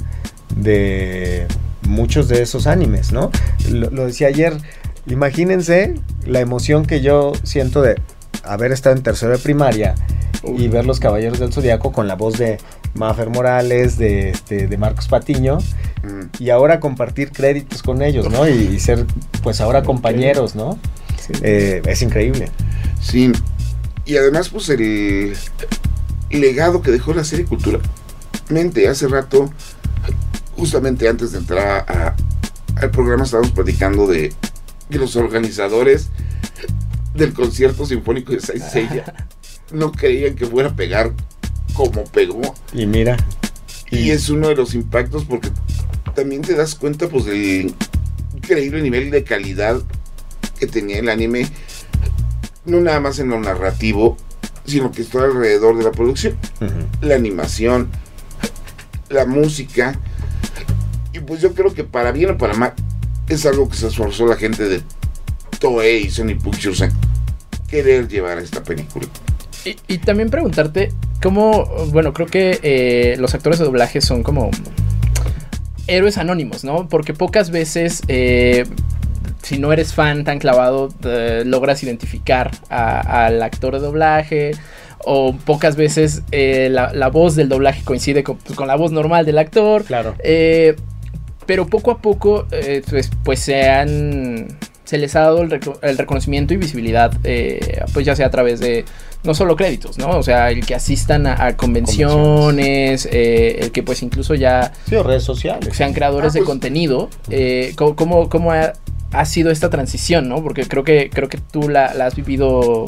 de muchos de esos animes, ¿no? Lo, lo decía ayer, imagínense la emoción que yo siento de haber estado en tercero de primaria y ver los Caballeros del Zodiaco con la voz de Mafer Morales, de, este, de Marcos Patiño, mm. y ahora compartir créditos con ellos, ¿no? Y, y ser, pues ahora compañeros, ¿no? Eh, es increíble. Sí, y además, pues el legado que dejó la serie culturalmente. Hace rato, justamente antes de entrar a- al programa, estábamos platicando de, de los organizadores del concierto sinfónico de Saint Seiya. (laughs) No creían que fuera a pegar como pegó. Y mira, Y es uno de los impactos porque también te das cuenta pues del increíble nivel de calidad que tenía el anime, no nada más en lo narrativo, sino que está alrededor de la producción, la animación, la música. Y pues yo creo que para bien o para mal es algo que se esforzó la gente de Toei y Sony Pictures en querer llevar a esta película. Y, y también preguntarte cómo, bueno, creo que eh, los actores de doblaje son como héroes anónimos, ¿no? Porque pocas veces, eh, si no eres fan tan clavado, eh, logras identificar al actor de doblaje. O pocas veces eh, la, la voz del doblaje coincide con, con la voz normal del actor. claro. Eh, pero poco a poco, pues, pues se han. Se les ha dado el, el reconocimiento y visibilidad, eh, pues ya sea a través de no solo créditos, ¿no? O sea, el que asistan a, a convenciones, eh, el que pues incluso ya Sí, o redes sociales. sean creadores Ah, de pues- contenido. eh, ¿Cómo, cómo, cómo ha, ha sido esta transición, no? Porque creo que, creo que tú la, la has vivido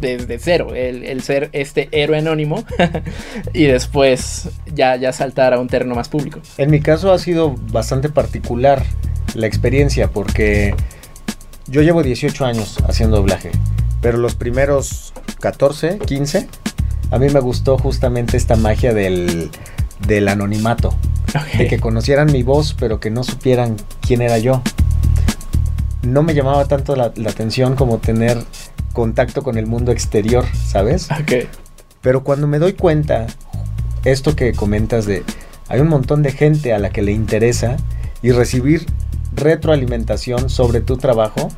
desde cero, el, el ser este héroe anónimo (laughs) y después ya, ya saltar a un terreno más público. En mi caso ha sido bastante particular la experiencia porque yo llevo 18 años haciendo doblaje, pero los primeros 14, 15, a mí me gustó justamente esta magia del, del anonimato, de que conocieran mi voz pero que no supieran quién era yo. No me llamaba tanto la, la atención como tener contacto con el mundo exterior, ¿sabes? Ok. Pero cuando me doy cuenta, esto que comentas de, hay un montón de gente a la que le interesa y recibir retroalimentación sobre tu trabajo,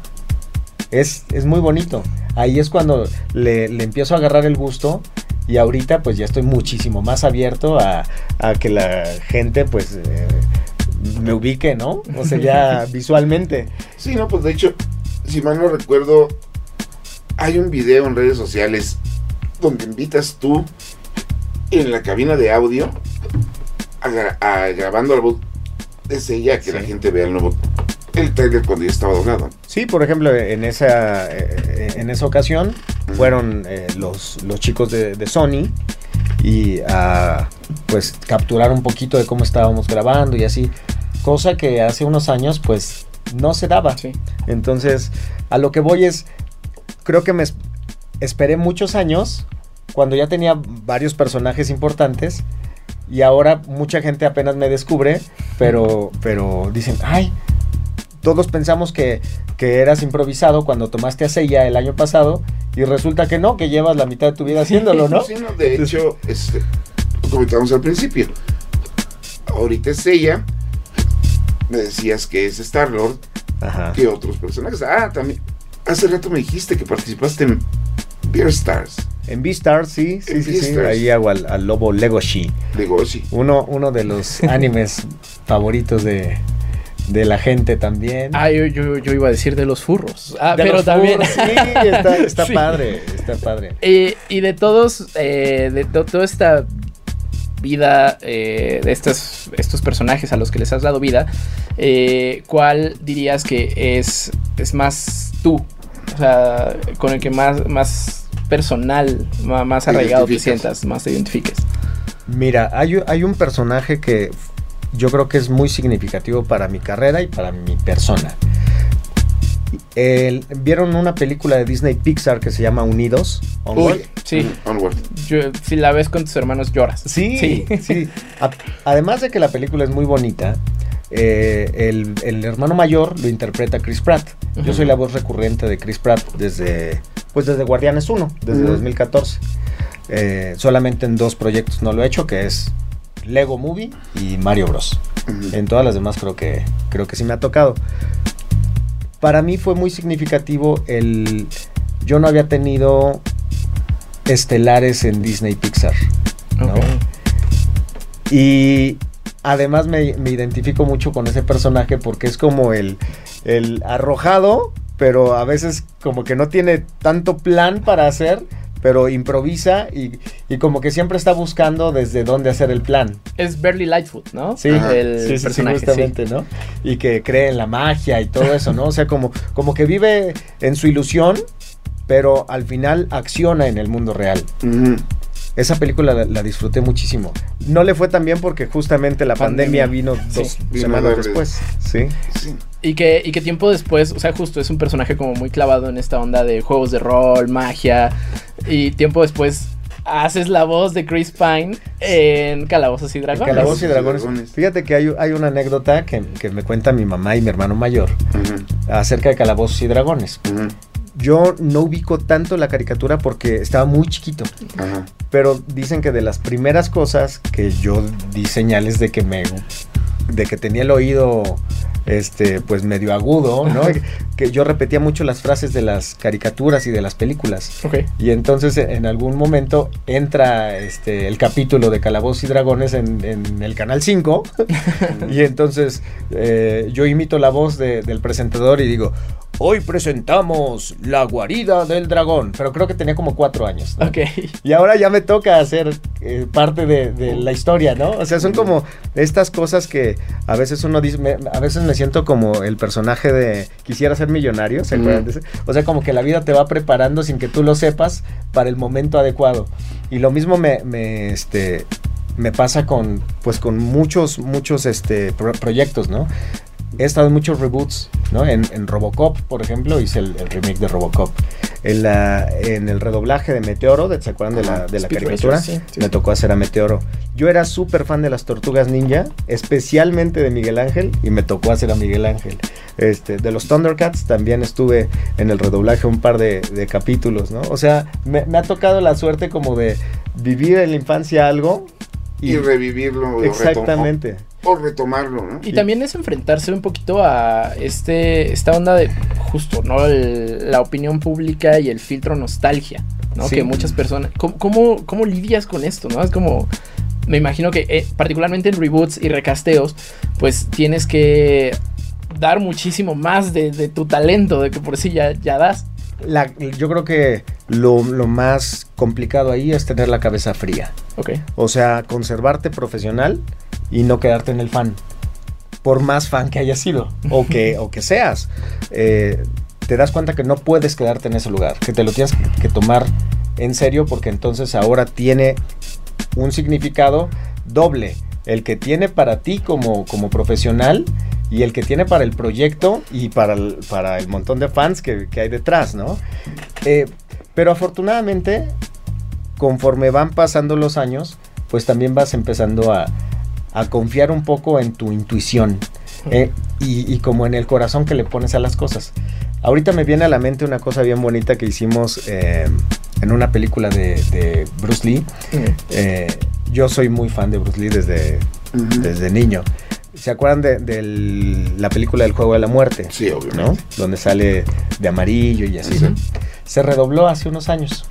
es, es muy bonito. Ahí es cuando le, le empiezo a agarrar el gusto y ahorita pues ya estoy muchísimo más abierto a, a que la gente pues eh, me ubique, ¿no? O sea, ya (laughs) visualmente. Sí, no, pues de hecho, si mal no recuerdo, hay un video en redes sociales donde invitas tú en la cabina de audio a, a- grabando la voz de ella que la gente vea el nuevo el trailer cuando ya estaba doblado. Sí, por ejemplo, en esa, eh, en esa ocasión fueron eh, los, los chicos de, de Sony y a pues capturar un poquito de cómo estábamos grabando y así, cosa que hace unos años pues no se daba. Sí. Entonces, a lo que voy es, creo que me es- esperé muchos años cuando ya tenía varios personajes importantes y ahora mucha gente apenas me descubre, pero, pero dicen, ay, todos pensamos que, que eras improvisado cuando tomaste a Seiya el año pasado y resulta que no, que llevas la mitad de tu vida haciéndolo, ¿no? Sí, no, de hecho, este, lo comentamos al principio. Ahorita es ella. Me decías que es Star Lord. Ajá. que otros personajes? Ah, también. Hace rato me dijiste que participaste en Beer Stars En Beastars, sí, sí, En sí, sí. Ahí hago al, al lobo Legoshi. de Goshi. Uno, uno de los (laughs) animes favoritos de, de la gente también. Ah, yo, yo, yo iba a decir de los furros. Ah, De pero los también. furros, Sí, está, (laughs) está Sí. padre, está padre. Y de todos, eh, de to- toda esta vida, eh, de estos, estos personajes a los que les has dado vida, eh, ¿cuál dirías que es, es más tú? O sea, con el que más, más personal, más, arraigado te sientas, más te identifiques. Mira, hay, hay un personaje que yo creo que es muy significativo para mi carrera y para mi persona. El- ¿Vieron una película de Disney Pixar que se llama Unidos? Onward? Uy, Sí. Onward. Yo, si la ves con tus hermanos lloras. Sí, Sí. sí. A- además de que la película es muy bonita, eh, el, el hermano mayor lo interpreta Chris Pratt. Yo soy la voz recurrente de Chris Pratt desde, pues desde Guardianes 1, desde Ujú. 2014. Eh, solamente en dos proyectos no lo he hecho, que es Lego Movie y Mario Bros. En todas las demás creo que, creo que sí me ha tocado. Para mí fue muy significativo el... Yo no había tenido estelares en Disney Pixar. Y además me, me identifico mucho con ese personaje porque es como el, el arrojado, pero a veces como que no tiene tanto plan para hacer, pero improvisa y, y como que siempre está buscando desde dónde hacer el plan. Es Barely Lightfoot, ¿no? Sí, el sí, sí, sí, personaje. justamente, ¿no? Y que cree en la magia y todo eso, ¿no? O sea, como, como que vive en su ilusión, pero al final acciona en el mundo real. Esa película la, la disfruté muchísimo. No le fue tan bien porque justamente la pandemia, Pandemia. vino dos semanas después. Sí. Sí. Y que, y que tiempo después, o sea, justo es un personaje como muy clavado en esta onda de juegos de rol, magia. Y tiempo después haces la voz de Chris Pine en Calabozos y Dragones. Calabozos y Dragones. Fíjate que hay, hay una anécdota que, que me cuenta mi mamá y mi hermano mayor acerca de Calabozos y Dragones. Yo no ubico tanto la caricatura porque estaba muy chiquito. Ajá. Pero dicen que de las primeras cosas que yo di señales de que me de que tenía el oído este pues medio agudo, ¿no? que yo repetía mucho las frases de las caricaturas y de las películas. Y entonces en algún momento entra este el capítulo de Calabozos y Dragones en, en el canal 5 (laughs) y entonces eh, yo imito la voz de- del presentador y digo Hoy presentamos la guarida del dragón, pero creo que tenía como cuatro años. ¿no? Ok. Y ahora ya me toca hacer eh, parte de, de la historia, ¿no? O sea, son como estas cosas que a veces uno dice, me- a veces me siento como el personaje de Quisiera ser millonario, ¿se acuerdan de ese? O sea, como que la vida te va preparando sin que tú lo sepas para el momento adecuado. Y lo mismo me, me, este, me pasa con, pues, con muchos, muchos este, pro- proyectos, ¿no? He estado en muchos reboots, ¿no? En, en Robocop, por ejemplo, hice el, el remake de Robocop. En, la, en el redoblaje de Meteoro, ¿se acuerdan de la, de la caricatura? Racer, sí, sí. Me tocó hacer a Meteoro. Yo era súper fan de las tortugas ninja, especialmente de Miguel Ángel, y me tocó hacer a Miguel Ángel. Este, de los Thundercats también estuve en el redoblaje un par de, de capítulos, ¿no? O sea, me, me ha tocado la suerte como de vivir en la infancia algo Y, revivirlo. o retom- Exactamente. O retomarlo, ¿no? Y también es enfrentarse un poquito a este esta onda de justo, ¿no? El- la opinión pública y el filtro nostalgia, ¿no? Sí. Que muchas personas... ¿cómo, cómo, cómo lidias con esto, no? Es como... Me imagino que eh, particularmente en reboots y recasteos, pues tienes que dar muchísimo más de, de tu talento, de que por sí ya, ya das. La- yo creo que lo, lo más complicado ahí es tener la cabeza fría. Ok. O sea, conservarte profesional y no quedarte en el fan. Por más fan que hayas sido o que, (laughs) o que seas. Eh, te das cuenta que no puedes quedarte en ese lugar. Que te lo tienes que tomar en serio porque entonces ahora tiene un significado doble. El que tiene para ti como, como profesional y el que tiene para el proyecto y para el, para el montón de fans que, que hay detrás, ¿no? Eh, pero afortunadamente, conforme van pasando los años, pues también vas empezando a, a confiar un poco en tu intuición. eh, y, y como en el corazón que le pones a las cosas. Ahorita me viene a la mente una cosa bien bonita que hicimos eh, en una película de, de Bruce Lee. Eh, yo soy muy fan de Bruce Lee desde, desde niño. ¿Se acuerdan de, la película del Juego de la Muerte? Sí, obviamente. ¿no? Donde sale de amarillo y así. Se redobló hace unos años.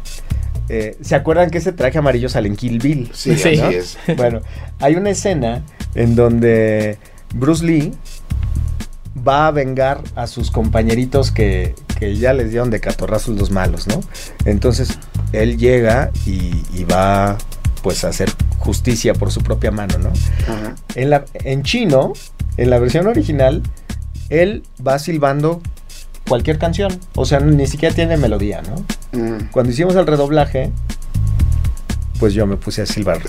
Eh, ¿Se acuerdan que ese traje amarillo sale en Kill Bill? Sí, Sí. así ¿no? es. (laughs) (laughs) Bueno, hay una escena en donde Bruce Lee va a vengar a sus compañeritos que, que ya les dieron de catorrazos los malos, ¿no? Entonces él llega y, y va pues a hacer justicia por su propia mano, ¿no? Ajá. En, la, en chino, en la versión original, él va silbando cualquier canción, o sea, ni siquiera tiene melodía, ¿no? Mm. Cuando hicimos el redoblaje, pues yo me puse a silbar,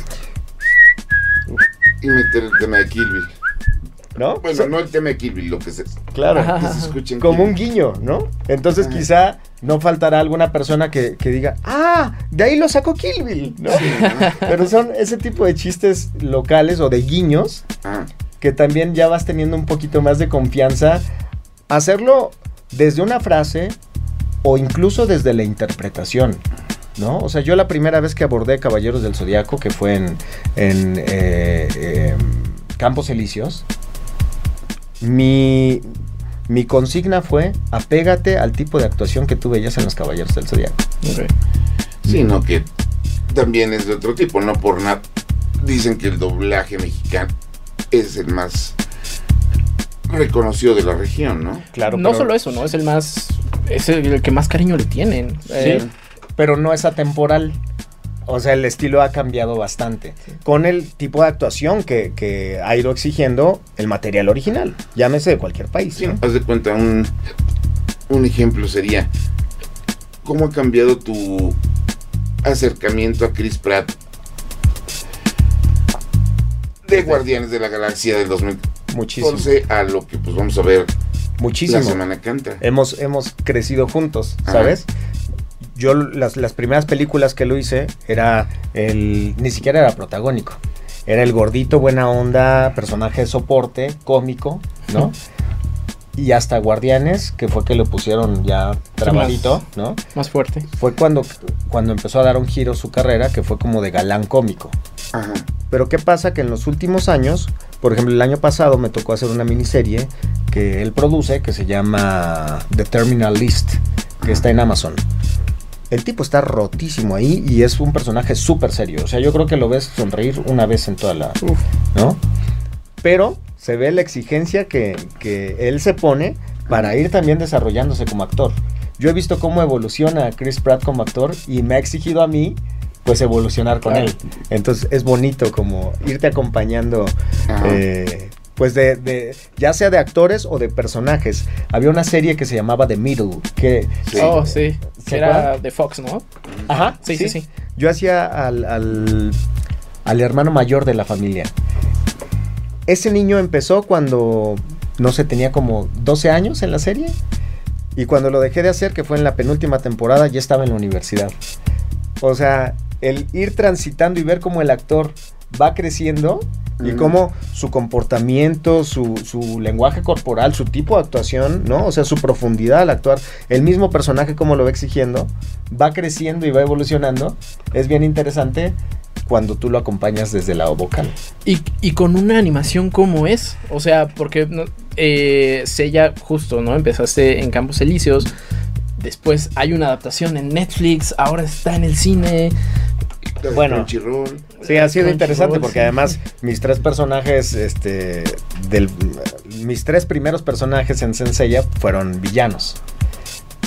Y meter el tema de Kill Bill. ¿no? Bueno, no el tema de Kill Bill, lo que se, Claro. Que se escucha en como un guiño, ¿no? Entonces quizá no faltará alguna persona que, que diga, ah, de ahí lo sacó Kill Bill, ¿no? Pero son ese tipo de chistes locales o de guiños Ah, que también ya vas teniendo un poquito más de confianza. Hacerlo desde una frase o incluso desde la interpretación, ¿no? O sea, yo la primera vez que abordé Caballeros del Zodiaco, que fue en, en eh, eh, Campos Elíseos, mi, mi consigna fue apégate al tipo de actuación que tú veías en los Caballeros del Zodiaco. Ok. sino que también es de otro tipo, no por nada. Dicen que el doblaje mexicano es el más reconocido de la región, ¿no? Claro, no pero- solo eso, ¿no? Es el más. Es el, el que más cariño le tienen. Eh, pero no es atemporal. O sea, el estilo ha cambiado bastante. Con el tipo de actuación que, que ha ido exigiendo el material original. Llámese de cualquier país. Sí, ¿no? haz de cuenta, un, un ejemplo sería, ¿cómo ha cambiado tu acercamiento a Chris Pratt de Guardianes de la Galaxia del 2014 Muchísimo. a lo que pues vamos a ver Muchísimo. la semana que entra? Hemos, hemos crecido juntos, Ajá. ¿sabes? Yo las, las primeras películas que lo hice era el. ni siquiera era protagónico. Era el gordito, buena onda, personaje de soporte, cómico, ¿no? Y hasta Guardianes, que fue que lo pusieron ya trabadito, ¿no? Más fuerte. Fue cuando, cuando empezó a dar un giro su carrera, que fue como de galán cómico. Ajá. Pero ¿qué pasa? Que en los últimos años, por ejemplo, el año pasado me tocó hacer una miniserie que él produce, que se llama The Terminal List, que está en Amazon. El tipo está rotísimo ahí y es un personaje súper serio. O sea, yo creo que lo ves sonreír una vez en toda la... Uf. ¿No? Pero se ve la exigencia que, que él se pone para ir también desarrollándose como actor. Yo he visto cómo evoluciona Chris Pratt como actor y me ha exigido a mí pues evolucionar con Claro. él. Entonces es bonito como irte acompañando eh, pues de, de- ya sea de actores o de personajes. Había una serie que se llamaba The Middle, que Sí. Oh, sí. ¿Se Era acuerdan? de Fox, ¿no? Ajá, Sí, sí, sí. Yo hacía al, al, al hermano mayor de la familia. Ese niño empezó cuando, no sé, tenía como 12 años en la serie. Y cuando lo dejé de hacer, que fue en la penúltima temporada, ya estaba en la universidad. O sea, el ir transitando y ver cómo el actor va creciendo y cómo su comportamiento, su, su lenguaje corporal, su tipo de actuación, ¿no? O sea, su profundidad al actuar, el mismo personaje como lo va exigiendo, va creciendo y va evolucionando. Es bien interesante cuando tú lo acompañas desde la vocal. Y, y con una animación como es. O sea, porque eh, Sella, justo, ¿no? Empezaste en Campos Elíseos. Después hay una adaptación en Netflix. Ahora está en el cine. Bueno. Crunchyroll. Sí, ha sido interesante porque además mis tres personajes, este, del, mis tres primeros personajes en Senseiya fueron villanos.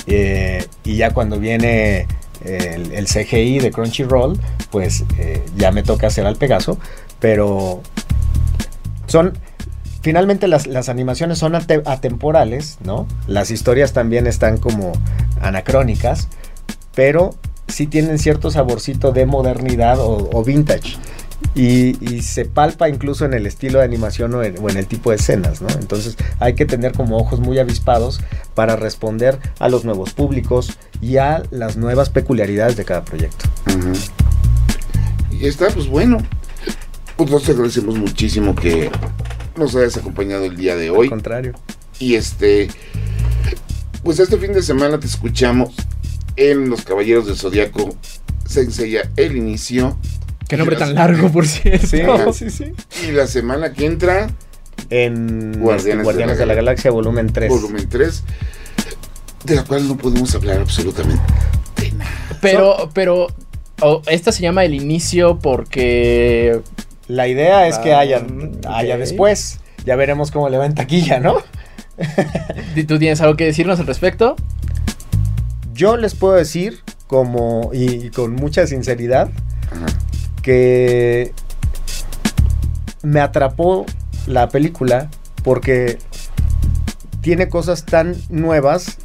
Eh, y ya cuando viene el, el CGI de Crunchyroll, pues eh, ya me toca hacer al Pegaso, pero son... Finalmente las, las animaciones son ate- atemporales, ¿no? Las historias también están como anacrónicas, pero sí tienen cierto saborcito de modernidad o, vintage. Y, se palpa incluso en el estilo de animación o en, el tipo de escenas, ¿no? Entonces hay que tener como ojos muy avispados para responder a los nuevos públicos y a las nuevas peculiaridades de cada proyecto. Y está, pues bueno. Pues nos agradecemos muchísimo que nos hayas acompañado el día de Al hoy. contrario. Y este, pues este fin de semana te escuchamos en Los Caballeros del Zodiaco. Se enseña el inicio. Qué nombre tan la- largo, por cierto. Sí, (laughs) sí, sí. Y la semana que entra, En Guardianes este, Guardianes de de, la la Galaxia, volumen 3. volumen 3, de la cual no podemos hablar absolutamente nada. Pero, pero. oh, esta se llama el inicio porque. La idea es que Ah, haya, ok. haya después. Ya veremos cómo le va en taquilla, ¿no? (laughs) ¿Tú tienes algo que decirnos al respecto? Yo les puedo decir, como, y con mucha sinceridad, Ajá. que me atrapó la película porque tiene cosas tan nuevas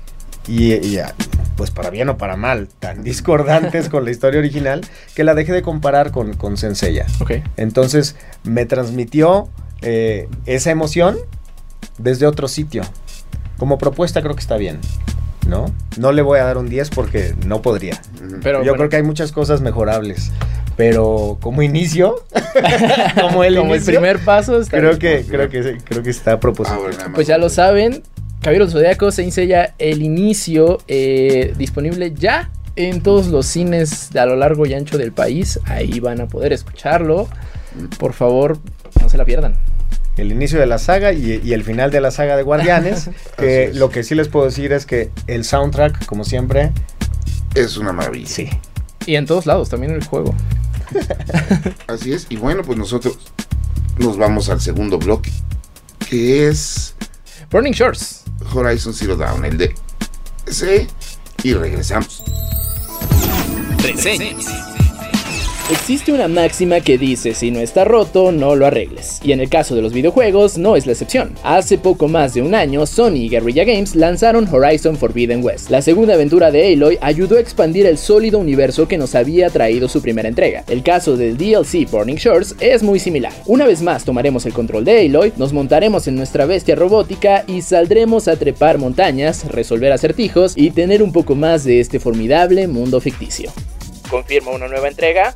y, y, ah, pues para bien o para mal, tan discordantes con la historia original que la dejé de comparar con, con Senseiya. Ok. Entonces me transmitió eh, esa emoción desde otro sitio. Como propuesta creo que está bien, ¿no? No le voy a dar un 10 porque no podría. Pero Yo bueno, creo que hay muchas cosas mejorables. Pero como inicio, (laughs) como el como el primer paso, está creo que, creo que creo que está a propósito. Ahora nada más. Pues ya lo saben, Caballero Zodiaco se enseña el inicio eh, disponible ya en todos los cines a lo largo y ancho del país. Ahí van a poder escucharlo. Por favor, no se la pierdan. El inicio de la saga y, y el final de la saga de Guardianes. (laughs) que lo que sí les puedo decir es que el soundtrack, como siempre, Es una maravilla. sí. Y en todos lados, también en el juego. (laughs) Así es. Y bueno, pues nosotros nos vamos al segundo bloque, que es Burning Shores. Horizon Zero Dawn, el de ese y regresamos. Existe una máxima que dice si no está roto, no lo arregles. Y en el caso de los videojuegos no es la excepción. Hace poco más de un año, Sony y Guerrilla Games lanzaron Horizon Forbidden West. La segunda aventura de Aloy ayudó a expandir el sólido universo que nos había traído su primera entrega. El caso del DLC Burning Shores es muy similar. Una vez más tomaremos el control de Aloy, nos montaremos en nuestra bestia robótica y saldremos a trepar montañas, resolver acertijos y tener un poco más de este formidable mundo ficticio. ¿Confirma una nueva entrega?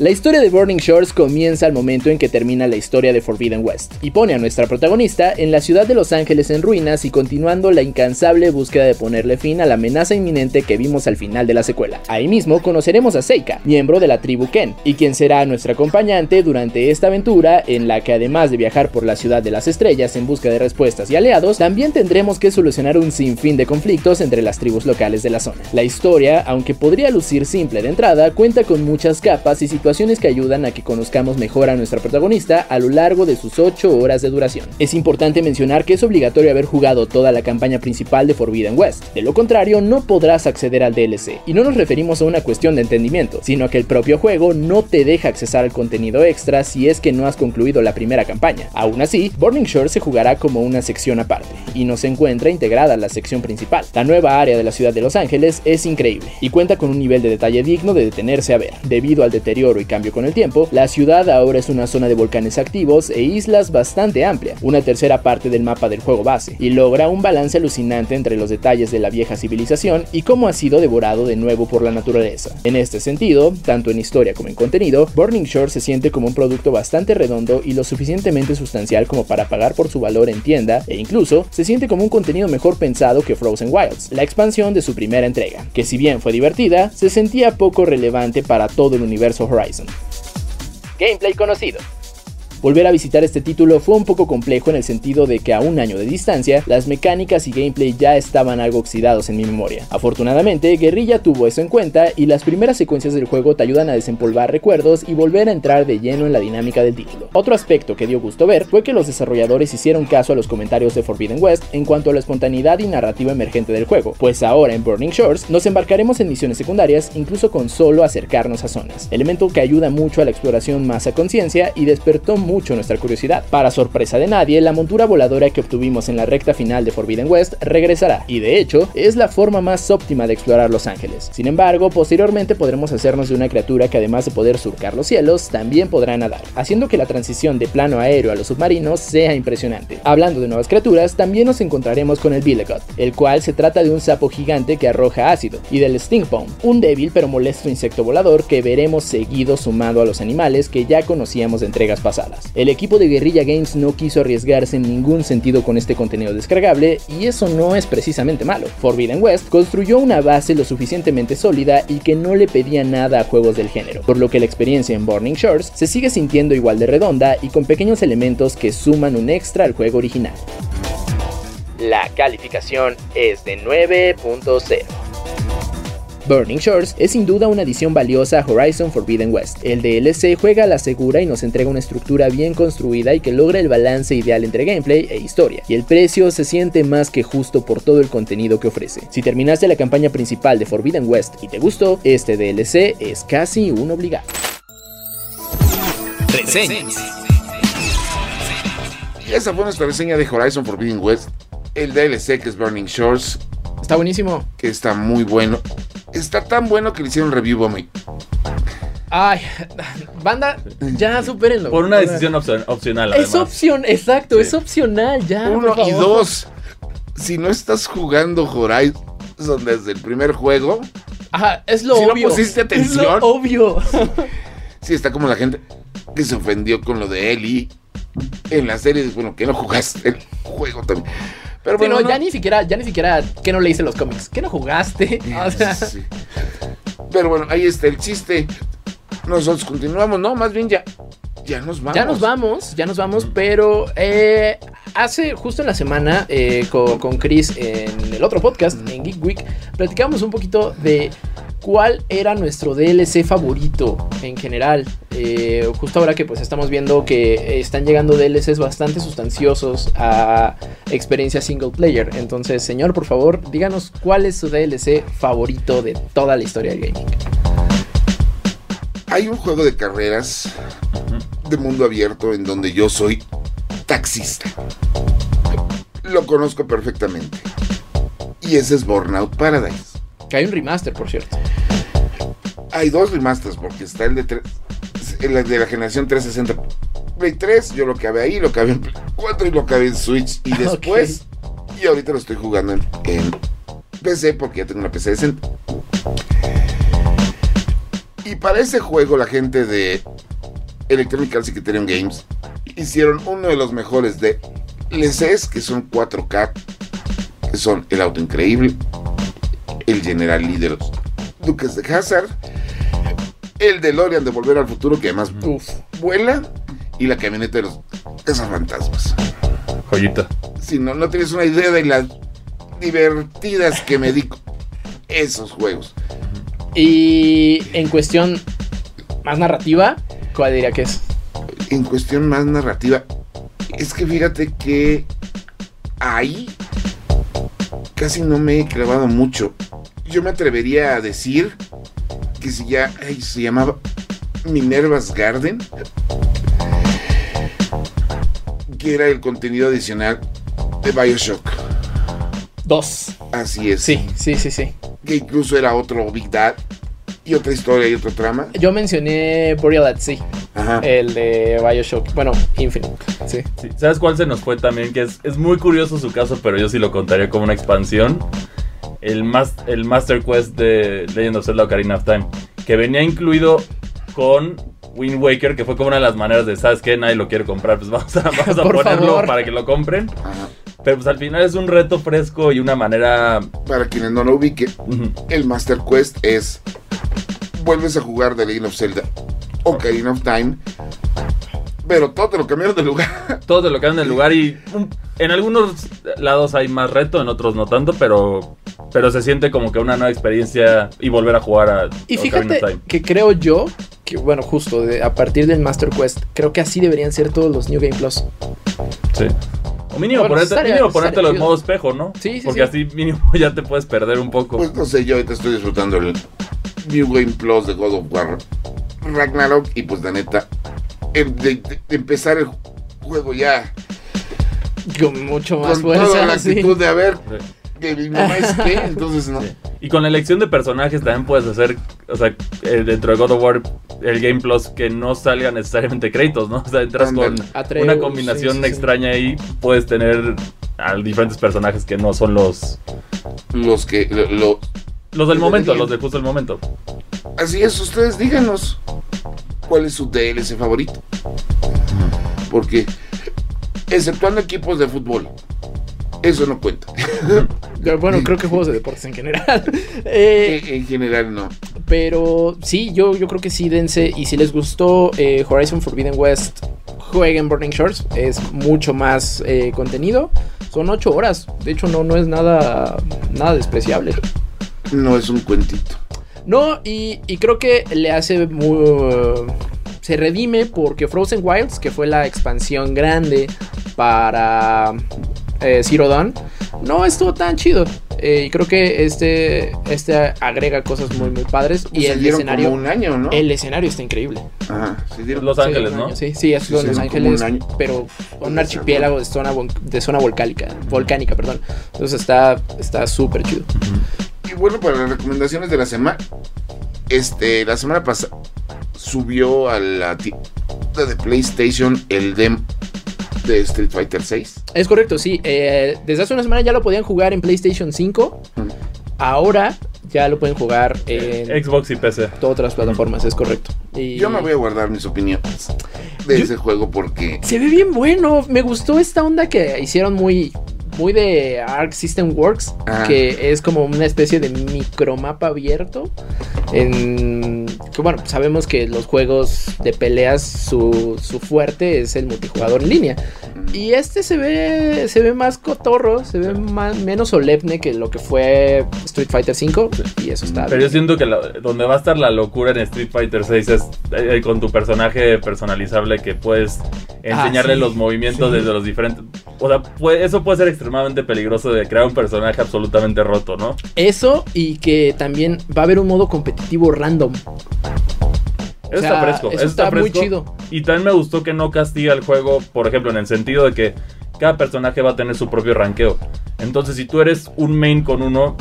La historia de Burning Shores comienza al momento en que termina la historia de Forbidden West y pone a nuestra protagonista en la ciudad de Los Ángeles en ruinas y continuando la incansable búsqueda de ponerle fin a la amenaza inminente que vimos al final de la secuela. Ahí mismo conoceremos a Seika, miembro de la tribu Ken, y quien será nuestra acompañante durante esta aventura en la que además de viajar por la ciudad de las estrellas en busca de respuestas y aliados, también tendremos que solucionar un sinfín de conflictos entre las tribus locales de la zona. La historia, aunque podría lucir simple de entrada, cuenta con muchas capas y situaciones que ayudan a que conozcamos mejor a nuestra protagonista a lo largo de sus 8 horas de duración. Es importante mencionar que es obligatorio haber jugado toda la campaña principal de Forbidden West, de lo contrario no podrás acceder al DLC, y no nos referimos a una cuestión de entendimiento, sino a que el propio juego no te deja accesar al contenido extra si es que no has concluido la primera campaña. Aún así, Burning Shore se jugará como una sección aparte, y no se encuentra integrada a la sección principal. La nueva área de la ciudad de Los Ángeles es increíble, y cuenta con un nivel de detalle digno de detenerse a ver. Debido al deterioro y cambio con el tiempo, la ciudad ahora es una zona de volcanes activos e islas bastante amplia, una tercera parte del mapa del juego base, y logra un balance alucinante entre los detalles de la vieja civilización y cómo ha sido devorado de nuevo por la naturaleza. En este sentido, tanto en historia como en contenido, Burning Shore se siente como un producto bastante redondo y lo suficientemente sustancial como para pagar por su valor en tienda, e incluso se siente como un contenido mejor pensado que Frozen Wilds, la expansión de su primera entrega, que si bien fue divertida, se sentía poco relevante para todo el universo Gameplay conocido. Volver a visitar este título fue un poco complejo en el sentido de que a un año de distancia, las mecánicas y gameplay ya estaban algo oxidados en mi memoria. Afortunadamente, Guerrilla tuvo eso en cuenta y las primeras secuencias del juego te ayudan a desempolvar recuerdos y volver a entrar de lleno en la dinámica del título. Otro aspecto que dio gusto ver fue que los desarrolladores hicieron caso a los comentarios de Forbidden West en cuanto a la espontaneidad y narrativa emergente del juego, pues ahora en Burning Shores nos embarcaremos en misiones secundarias incluso con solo acercarnos a zonas, elemento que ayuda mucho a la exploración más a conciencia y despertó mucho nuestra curiosidad. Para sorpresa de nadie, la montura voladora que obtuvimos en la recta final de Forbidden West regresará, y de hecho, es la forma más óptima de explorar Los Ángeles. Sin embargo, posteriormente podremos hacernos de una criatura que además de poder surcar los cielos, también podrá nadar, haciendo que la transición de plano aéreo a los submarinos sea impresionante. Hablando de nuevas criaturas, también nos encontraremos con el Bilegot, el cual se trata de un sapo gigante que arroja ácido, y del Stingpong, un débil pero molesto insecto volador que veremos seguido sumado a los animales que ya conocíamos de entregas pasadas. El equipo de Guerrilla Games no quiso arriesgarse en ningún sentido con este contenido descargable y eso no es precisamente malo. Forbidden West construyó una base lo suficientemente sólida y que no le pedía nada a juegos del género, por lo que la experiencia en Burning Shores se sigue sintiendo igual de redonda y con pequeños elementos que suman un extra al juego original. La calificación es de 9.0. Burning Shores es sin duda una adición valiosa a Horizon Forbidden West. El DLC juega a la segura y nos entrega una estructura bien construida y que logra el balance ideal entre gameplay e historia, y el precio se siente más que justo por todo el contenido que ofrece. Si terminaste la campaña principal de Forbidden West y te gustó, este DLC es casi un obligado. Reseñas. Y esa fue nuestra reseña de Horizon Forbidden West. El DLC que es Burning Shores, Está buenísimo. que está muy bueno. Está tan bueno que le hicieron review a mí. Ay, banda, ya supérenlo. Por una decisión opcion- opcional, Es opción, exacto, Sí. es opcional, ya. Uno y dos. Si no estás jugando Horizon desde el primer juego, Ajá, es lo Si no obvio. pusiste Es atención. lo obvio. (laughs) sí está como la gente que se ofendió con lo de Ellie en la serie. Bueno, que no jugaste el juego también. Pero Bueno, bueno, ya no- ni siquiera, ya ni siquiera que no leíste los cómics, que no jugaste. (laughs) O sea, Sí. Pero bueno, ahí está el chiste. Nosotros continuamos, no, más bien ya, ya nos vamos. ya nos vamos, ya nos vamos, pero eh, hace justo en la semana eh, co- con, Chris en el otro podcast, en Geek Week, platicamos un poquito de cuál era nuestro DLC favorito en general. Eh, justo ahora que pues estamos viendo que están llegando DLCs bastante sustanciosos a experiencia single player. Entonces, señor, por favor, díganos cuál es su DLC favorito de toda la historia del gaming. Hay un juego de carreras de mundo abierto en donde yo soy taxista. Lo conozco perfectamente. Y ese es Burnout Paradise. Que hay un remaster, por cierto. Hay dos remasters porque está el de, tre- el de la generación 360 Play 3, yo lo acabé ahí, lo acabé en Play 4 y lo acabé en Switch. Y (laughs) después, y ahorita lo estoy jugando en, en PC porque ya tengo una PC decente. Y para ese juego la gente de Electronic Arts y Criterion Games hicieron uno de los mejores de DLCs que son 4K, que son el auto increíble, el General los Duques de Hazard, el DeLorean de Volver al Futuro que además Uf. vuela y la camioneta de los fantasmas. Joyita. Si no, no tienes una idea de las divertidas que me digo esos juegos. Y en cuestión más narrativa, ¿cuál diría que es? En cuestión más narrativa, es que fíjate que ahí casi no me he clavado mucho. Yo me atrevería a decir que si ya ay, se llamaba Minerva's Garden, que era el contenido adicional de Bioshock. Dos. Así es. Sí, sí, sí, sí. Que incluso era otro Big Dad y otra historia y otro trama. Yo mencioné Burial at Sea, Ajá. el de Bioshock. Bueno, Infinite. Sí. Sí, ¿Sabes cuál se nos fue también? Que es, es muy curioso su caso, pero yo sí lo contaría como una expansión. El, mas- el Master Quest de Legend of Zelda Ocarina of Time. Que venía incluido con Wind Waker, que fue como una de las maneras de, ¿sabes qué? Nadie lo quiere comprar, pues (laughs) vamos a, vamos (laughs) a ponerlo favor. para que lo compren. Ajá. Pero pues al final es un reto fresco y una manera... Para quienes no lo ubiquen, el Master Quest es vuelves a jugar The Legend of Zelda Ocarina of Time, pero todo te lo cambiaron de lugar. (laughs) Todo te lo en el lugar y en algunos lados hay más reto, en otros no tanto, pero, pero se siente como que una nueva experiencia y volver a jugar a Y Ocarina fíjate of Time. que creo yo que, bueno, justo de- a partir del Master Quest, creo que así deberían ser todos los New Game Plus. Sí. O mínimo Bueno, ponerte, estaría- mínimo ponértelo en modo espejo, ¿no? Sí, sí, Porque sí. así mínimo (laughs) ya te puedes perder un poco. Pues no sé, yo ahorita estoy disfrutando el New Game Plus de God of War Ragnarok y pues la neta, el de, de- de empezar el juego ya Con mucho más con toda la fuerza. (laughs) sí. actitud de Sí. Que mi mamá es entonces no. Y con la elección de personajes también puedes hacer, o sea, eh, dentro de God of War, el Game Plus, que no salgan necesariamente créditos, ¿no? (laughs) O sea, entras con. Atreus, una combinación sí, sí, sí. extraña ahí, puedes tener a diferentes personajes que no son los Los que, lo- lo- los del momento, los de justo el momento. así es, ustedes díganos cuál es su DLC favorito. Porque, exceptuando equipos de fútbol, eso no cuenta. (laughs) Bueno, creo que juegos de deportes en general. (laughs) Eh, en en general no. pero sí, yo, yo creo que sí, dense. Y si les gustó eh, Horizon Forbidden West, jueguen Burning Shores. Es mucho más eh, contenido. Son 8 horas. De hecho, no, no es nada, nada despreciable. No es un cuentito. No, y, y creo que le hace muy... se redime porque Frozen Wilds, que fue la expansión grande para eh, Zero Dawn, no estuvo tan chido. Eh, y creo que este, este agrega cosas muy, muy padres. Y se el escenario, como un año, ¿no? el escenario está increíble. Ajá, se dieron Los Ángeles, ¿no? Sí, sí, es Sí, Los Ángeles, un pero un archipiélago de zona, de zona volcánica, volcánica, perdón. Entonces está está súper chido. Y bueno, para las recomendaciones de la semana, este, la semana pasada subió a la tienda de PlayStation el dem de Street Fighter 6. Es correcto, sí. eh, desde hace una semana ya lo podían jugar en PlayStation 5. Mm. Ahora ya lo pueden jugar en Xbox y PC. todas las plataformas, es correcto. Y Yo me voy a guardar mis opiniones de Yo- ese juego porque Se ve bien bueno. Me gustó esta onda que hicieron muy, muy de Arc System Works, Ah. que es como una especie de micromapa abierto. En que bueno, sabemos que los juegos de peleas su, su fuerte es el multijugador en línea. Y este se ve se ve más cotorro, se ve más, menos solemne que lo que fue Street Fighter V y eso está Pero yo siento que la- donde va a estar la locura en Street Fighter 6 es eh, con tu personaje personalizable que puedes enseñarle Ah, sí, los movimientos sí. desde los diferentes... O sea, puede- eso puede ser extremadamente peligroso de crear un personaje absolutamente roto, ¿no? Eso y que también va a haber un modo competitivo random. Eso O sea, está fresco. eso está, está muy fresco. chido. Y también me gustó que no castiga el juego, por ejemplo, en el sentido de que cada personaje va a tener su propio ranqueo. Entonces, si tú eres un main con uno,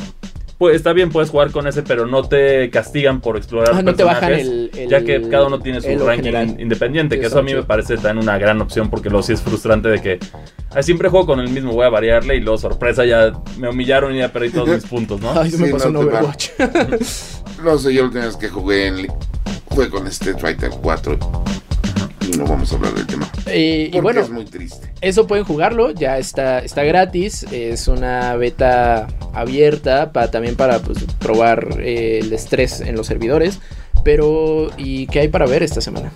pues está bien, puedes jugar con ese, pero no te castigan por explorar Ah, no te bajan personajes, el, el- ya que cada uno tiene su ranking general. independiente, Sí, que eso a mí chido. me parece también una gran opción, porque luego sí es frustrante de que "Ay, siempre juego con el mismo, voy a variarle y luego sorpresa ya me humillaron y ya perdí todos mis (laughs) puntos, ¿no? Ay, me Sí, pasó no te. Overwatch. (laughs) no sé, yo última vez que jugué en fue con Street Fighter 4 y no vamos a hablar del tema. Eh, y Porque bueno, es muy triste. eso pueden jugarlo, ya está, está gratis, es una beta abierta para, también para pues, probar eh, el estrés en los servidores. Pero, ¿y qué hay para ver esta semana?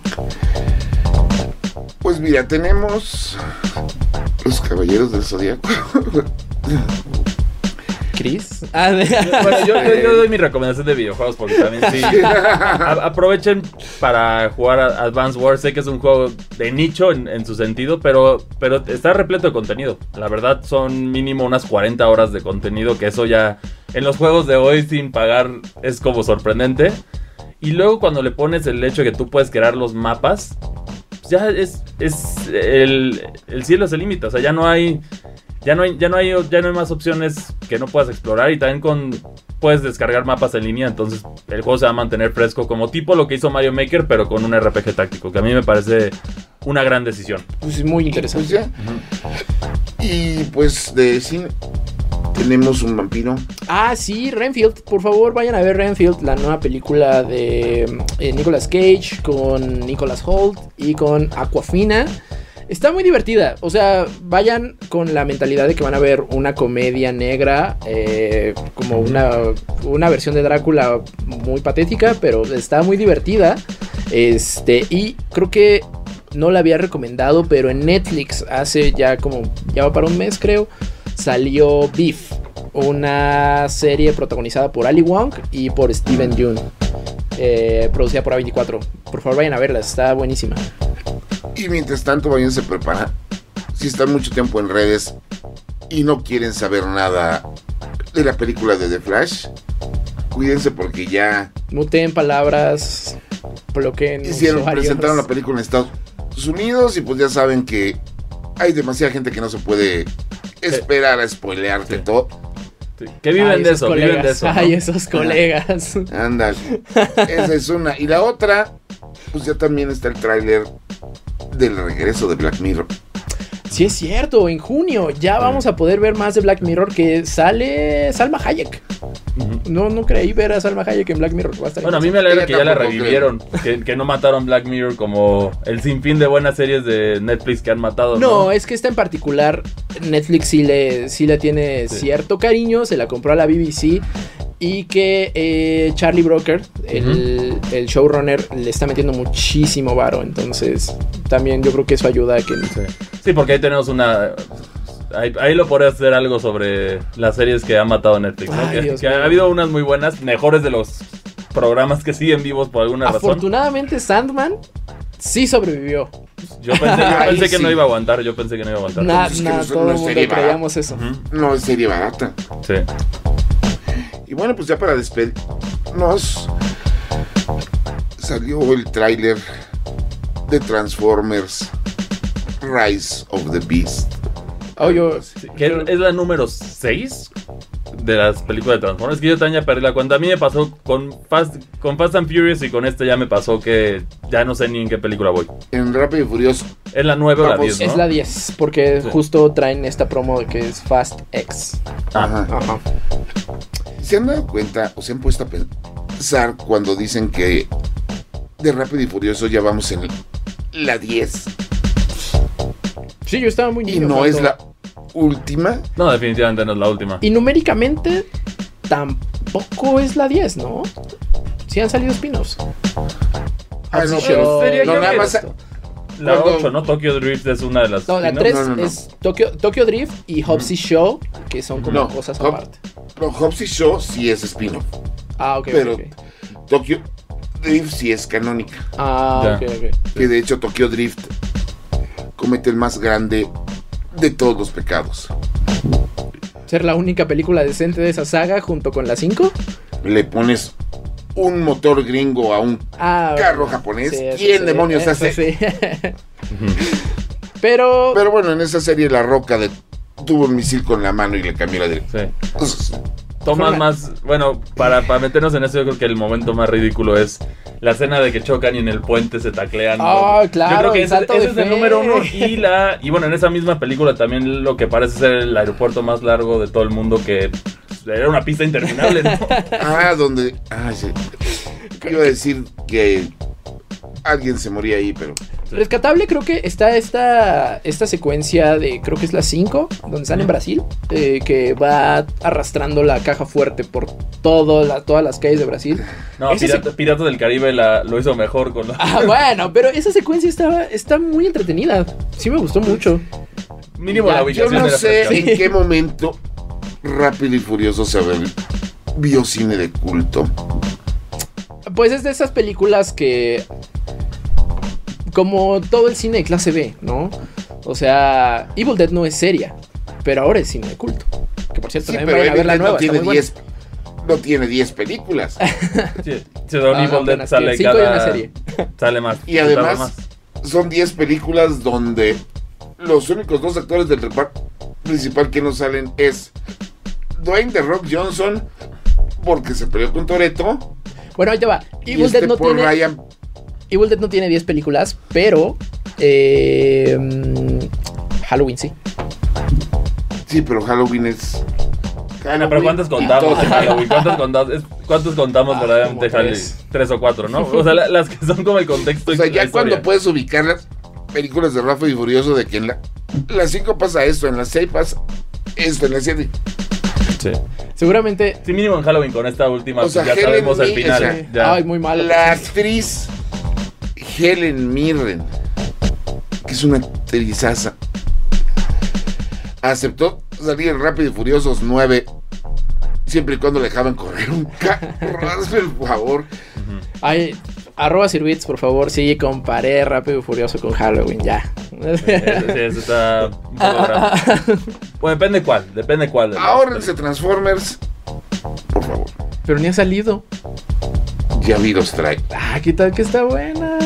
Pues mira, tenemos los Caballeros del Zodíaco. (laughs) ¿Chris? Ah, Bueno, yo, yo- yo (laughs) doy mi recomendación de videojuegos porque también sí. A- aprovechen para jugar a Advance Wars. Sé que es un juego de nicho en, en su sentido, pero, pero está repleto de contenido. La verdad, son mínimo unas 40 horas de contenido, que eso ya en los juegos de hoy sin pagar es como sorprendente. Y luego cuando le pones el hecho de que tú puedes crear los mapas, ya es, es el, el cielo es el límite. O sea, ya no hay. Ya no, hay, ya, no hay, ya no hay más opciones que no puedas explorar y también con puedes descargar mapas en línea, entonces el juego se va a mantener fresco como tipo lo que hizo Mario Maker, pero con un RPG táctico, que a mí me parece una gran decisión. pues es muy Pues interesante. ya. Y pues de cine tenemos un vampiro. Ah, sí, Renfield. Por favor, vayan a ver Renfield, la nueva película de eh, Nicolas Cage con Nicolas Holt y con Aquafina. Está muy divertida. O sea, vayan con la mentalidad de que van a ver una comedia negra, eh, como una, una versión de Drácula muy patética, pero está muy divertida. Este, y creo que no la había recomendado, pero en Netflix hace ya como, ya va para un mes creo, salió Beef, una serie protagonizada por Ali Wong y por Steven Yeun, eh, producida por A24. Por favor, vayan a verla, está buenísima. Y mientras tanto, váyanse a preparar. Si están mucho tiempo en redes y no quieren saber nada de la película de The Flash, cuídense porque ya Muteen palabras, bloqueen. hicieron, usuarios. presentaron la película en Estados Unidos y pues ya saben que hay demasiada gente que no se puede esperar a spoilearte Sí. todo. Sí, Que viven Ay, de esos eso, viven de colegas, eso. ¿no? Ay, esos colegas. Ándale. (laughs) Esa es una. Y la otra, pues ya también está el tráiler del regreso de Black Mirror. Sí, es cierto, en junio ya vamos a poder ver más de Black Mirror que sale Salma Hayek. No, no creí ver a Salma Hayek en Black Mirror. Va a estar Bueno, a mí me alegra que ya la revivieron, que, que no mataron Black Mirror como el sinfín de buenas series de Netflix que han matado. No, No, es que esta en particular Netflix sí le, sí le tiene Sí. cierto cariño, se la compró a la BBC y que eh, Charlie Broker, el, el showrunner, le está metiendo muchísimo varo, entonces también yo creo que eso ayuda a que... Sí. Sí, porque ahí tenemos una. Ahí, ahí lo podría hacer algo sobre las series que ha matado Netflix. ¿no? Ay, que ha habido unas muy buenas, mejores de los programas que siguen vivos por alguna razón. Afortunadamente Sandman sí sobrevivió. Yo pensé, yo (laughs) Ay, pensé que sí. no iba a aguantar, yo pensé que no iba a aguantar. Nada, es que nada, nosotros todo no el mundo creíamos eso. No es serie barata. Sí. Y bueno, pues ya para despedirnos, salió el tráiler de Transformers Rise of the Beast. Oh, yo- Sí, que es, es la número 6 de las películas de Transformers. Es que yo también ya perdí la cuenta. A mí me pasó con Fast, con Fast and Furious y con este ya me pasó que ya no sé ni en qué película voy. En Rápido y Furioso. ¿Es la 9 o la Vamos. 10, Es no? la 10, porque Sí. justo traen esta promo de que es Fast X. Ajá. Ajá. ¿Se han dado cuenta o se han puesto a pensar cuando dicen que de Rápido y Furioso ya vamos en la 10? Sí, yo estaba muy Y no cuando- es la última. No, definitivamente no es la última. Y numéricamente tampoco es la 10, ¿no? Sí han salido spin-offs. Ah, no, pero no, nada más. La Cuando- 8, ¿no? Tokyo Drift es una de las. No, la ¿sí, 3 No, no, no. es Tokyo, Tokyo Drift y Hobbs y Shaw, que son como No, cosas aparte. Pero Hobbs y Shaw sí es spin-off. Ah, ok, pero ok, ok. Tokyo Drift sí es canónica. Ah, Ya. ok, ok. Que de hecho Tokyo Drift comete el más grande de todos los pecados. Ser la única película decente de esa saga junto con la 5. Le pones un motor gringo a un Ah, carro japonés. sí, ¿Quién sí, demonios hace? sí. (laughs) Pero, Pero bueno, en esa serie La Roca de- tuvo un misil con la mano y le cambió la dirección. Sí. Pues, Toma más. Bueno, para, para meternos en eso, yo creo que el momento más ridículo es la escena de que chocan y en el puente se taclean. Ah, Yo claro, creo que ese, es el número uno. Y, la, y bueno, en esa misma película también lo que parece ser el aeropuerto más largo de todo el mundo, que pues, era una pista interminable, ¿no? (laughs) ah, donde. Ah, sí. Iba a decir que alguien se moría ahí, pero. rescatable creo que está esta, esta secuencia de, creo que es la 5, donde sale en Brasil, eh, que va arrastrando la caja fuerte por todo la- todas las calles de Brasil. No, Pirata- del Caribe la- lo hizo mejor con la- Ah, bueno, pero esa secuencia estaba, está muy entretenida. Sí me gustó mucho. Mínimo Ya, la Yo ubicación no sé en qué momento Rápido y Furioso se vio cine de culto. Pues es de esas películas que. Como todo el cine de clase B, ¿no? O sea, Evil Dead no es seria, pero ahora es cine de culto. Que por cierto, Sí, también pero vayan a ver la nueva. no tiene muy buena. 10 no tiene 10 películas. Sí, sí, Don (laughs) no, Evil Dead sale cinco y cada... una serie. (laughs) Sale más. Y además más. son 10 películas donde los únicos dos actores del reparto principal que no salen es Dwayne The Rock Johnson porque se peleó con Toreto Bueno, ahí te va. y Evil este Dead no Paul tiene. Ryan Evil Dead no tiene 10 películas, pero. eh, Halloween sí. sí pero Halloween es Bueno, pero ¿cuántos y contamos todo. de Halloween? ¿Cuántos contamos, ¿cuántos contamos Ah, verdaderamente Halloween? tres. Tres o cuatro, ¿no? O sea, la- las que son como el contexto. o sea ya cuando puedes ubicar las películas de Rafa y Furioso de que en la las 5 pasa esto en las 6 pasa esto en las 7 Sí. Seguramente. Sí, mínimo en Halloween con esta última, O sea, ya Helen sabemos el Mirren, final. o sea, ya. Ay, muy malo. la actriz Helen Mirren, que es una actrizaza, aceptó salir en Rápido y Furiosos 9, siempre y cuando le dejaban correr un carro. (laughs) El favor. Ay, arroba Sirwitz, por favor. Sí, comparé Rápido y Furioso con Halloween, ya. Sí, eso está un poco grave. Bueno, depende cuál, depende cuál. de Ahórrense Transformers, por favor. Pero ni ha salido. Ya vi los trae. Ah, ¿qué tal que está buena?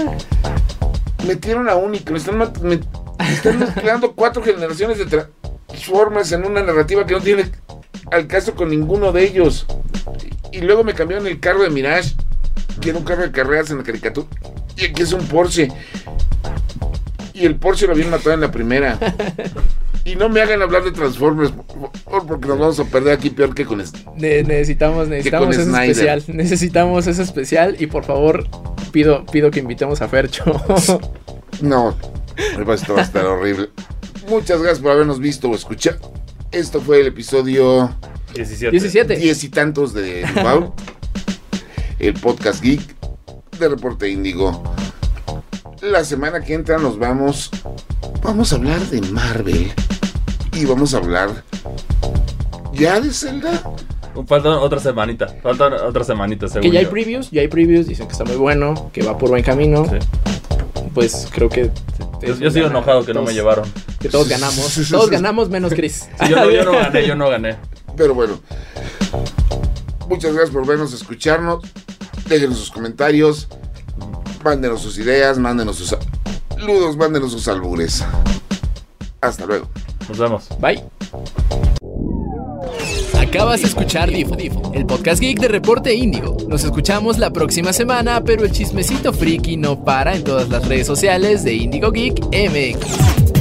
Metieron a Único, están, me- están mezclando cuatro generaciones de Transformers en una narrativa que no tiene al caso con ninguno de ellos. Y luego me cambiaron el carro de Mirage, que era un carro de carreras en la caricatura. Y aquí es un Porsche. Y el Porsche lo habían matado en la primera. Y no me hagan hablar de Transformers, por favor, porque nos vamos a perder aquí peor que con esto. Ne- necesitamos, necesitamos ese Snyder. especial. Necesitamos ese especial. Y por favor, pido, pido que invitemos a Fercho. (laughs) No, que va a estar horrible. Muchas gracias por habernos visto o escuchado. Esto fue el episodio 17. 17. diez y tantos de Wow, (laughs) el podcast geek de Reporte Índigo. La semana que entra nos vamos, vamos a hablar de Marvel y vamos a hablar ya de Zelda. Falta otra semanita. Falta otra semanita, según que ya hay previews, ya hay previews. Dicen que está muy bueno, que va por buen camino. Sí. Pues creo que. Yo, yo sigo enojado que no me llevaron. Que todos ganamos. Todos ganamos menos Chris. Sí, yo, no, yo no (laughs) gané, yo no gané. Pero bueno, muchas gracias por vernos, escucharnos. Déjenos sus comentarios, mándenos sus ideas, mándenos sus saludos, mándenos sus albures. Hasta luego. Nos vemos. Bye. Acabas de escuchar Difo, el podcast geek de Reporte Índigo. Nos escuchamos la próxima semana, pero el chismecito friki no para en todas las redes sociales de Índigo Geek MX.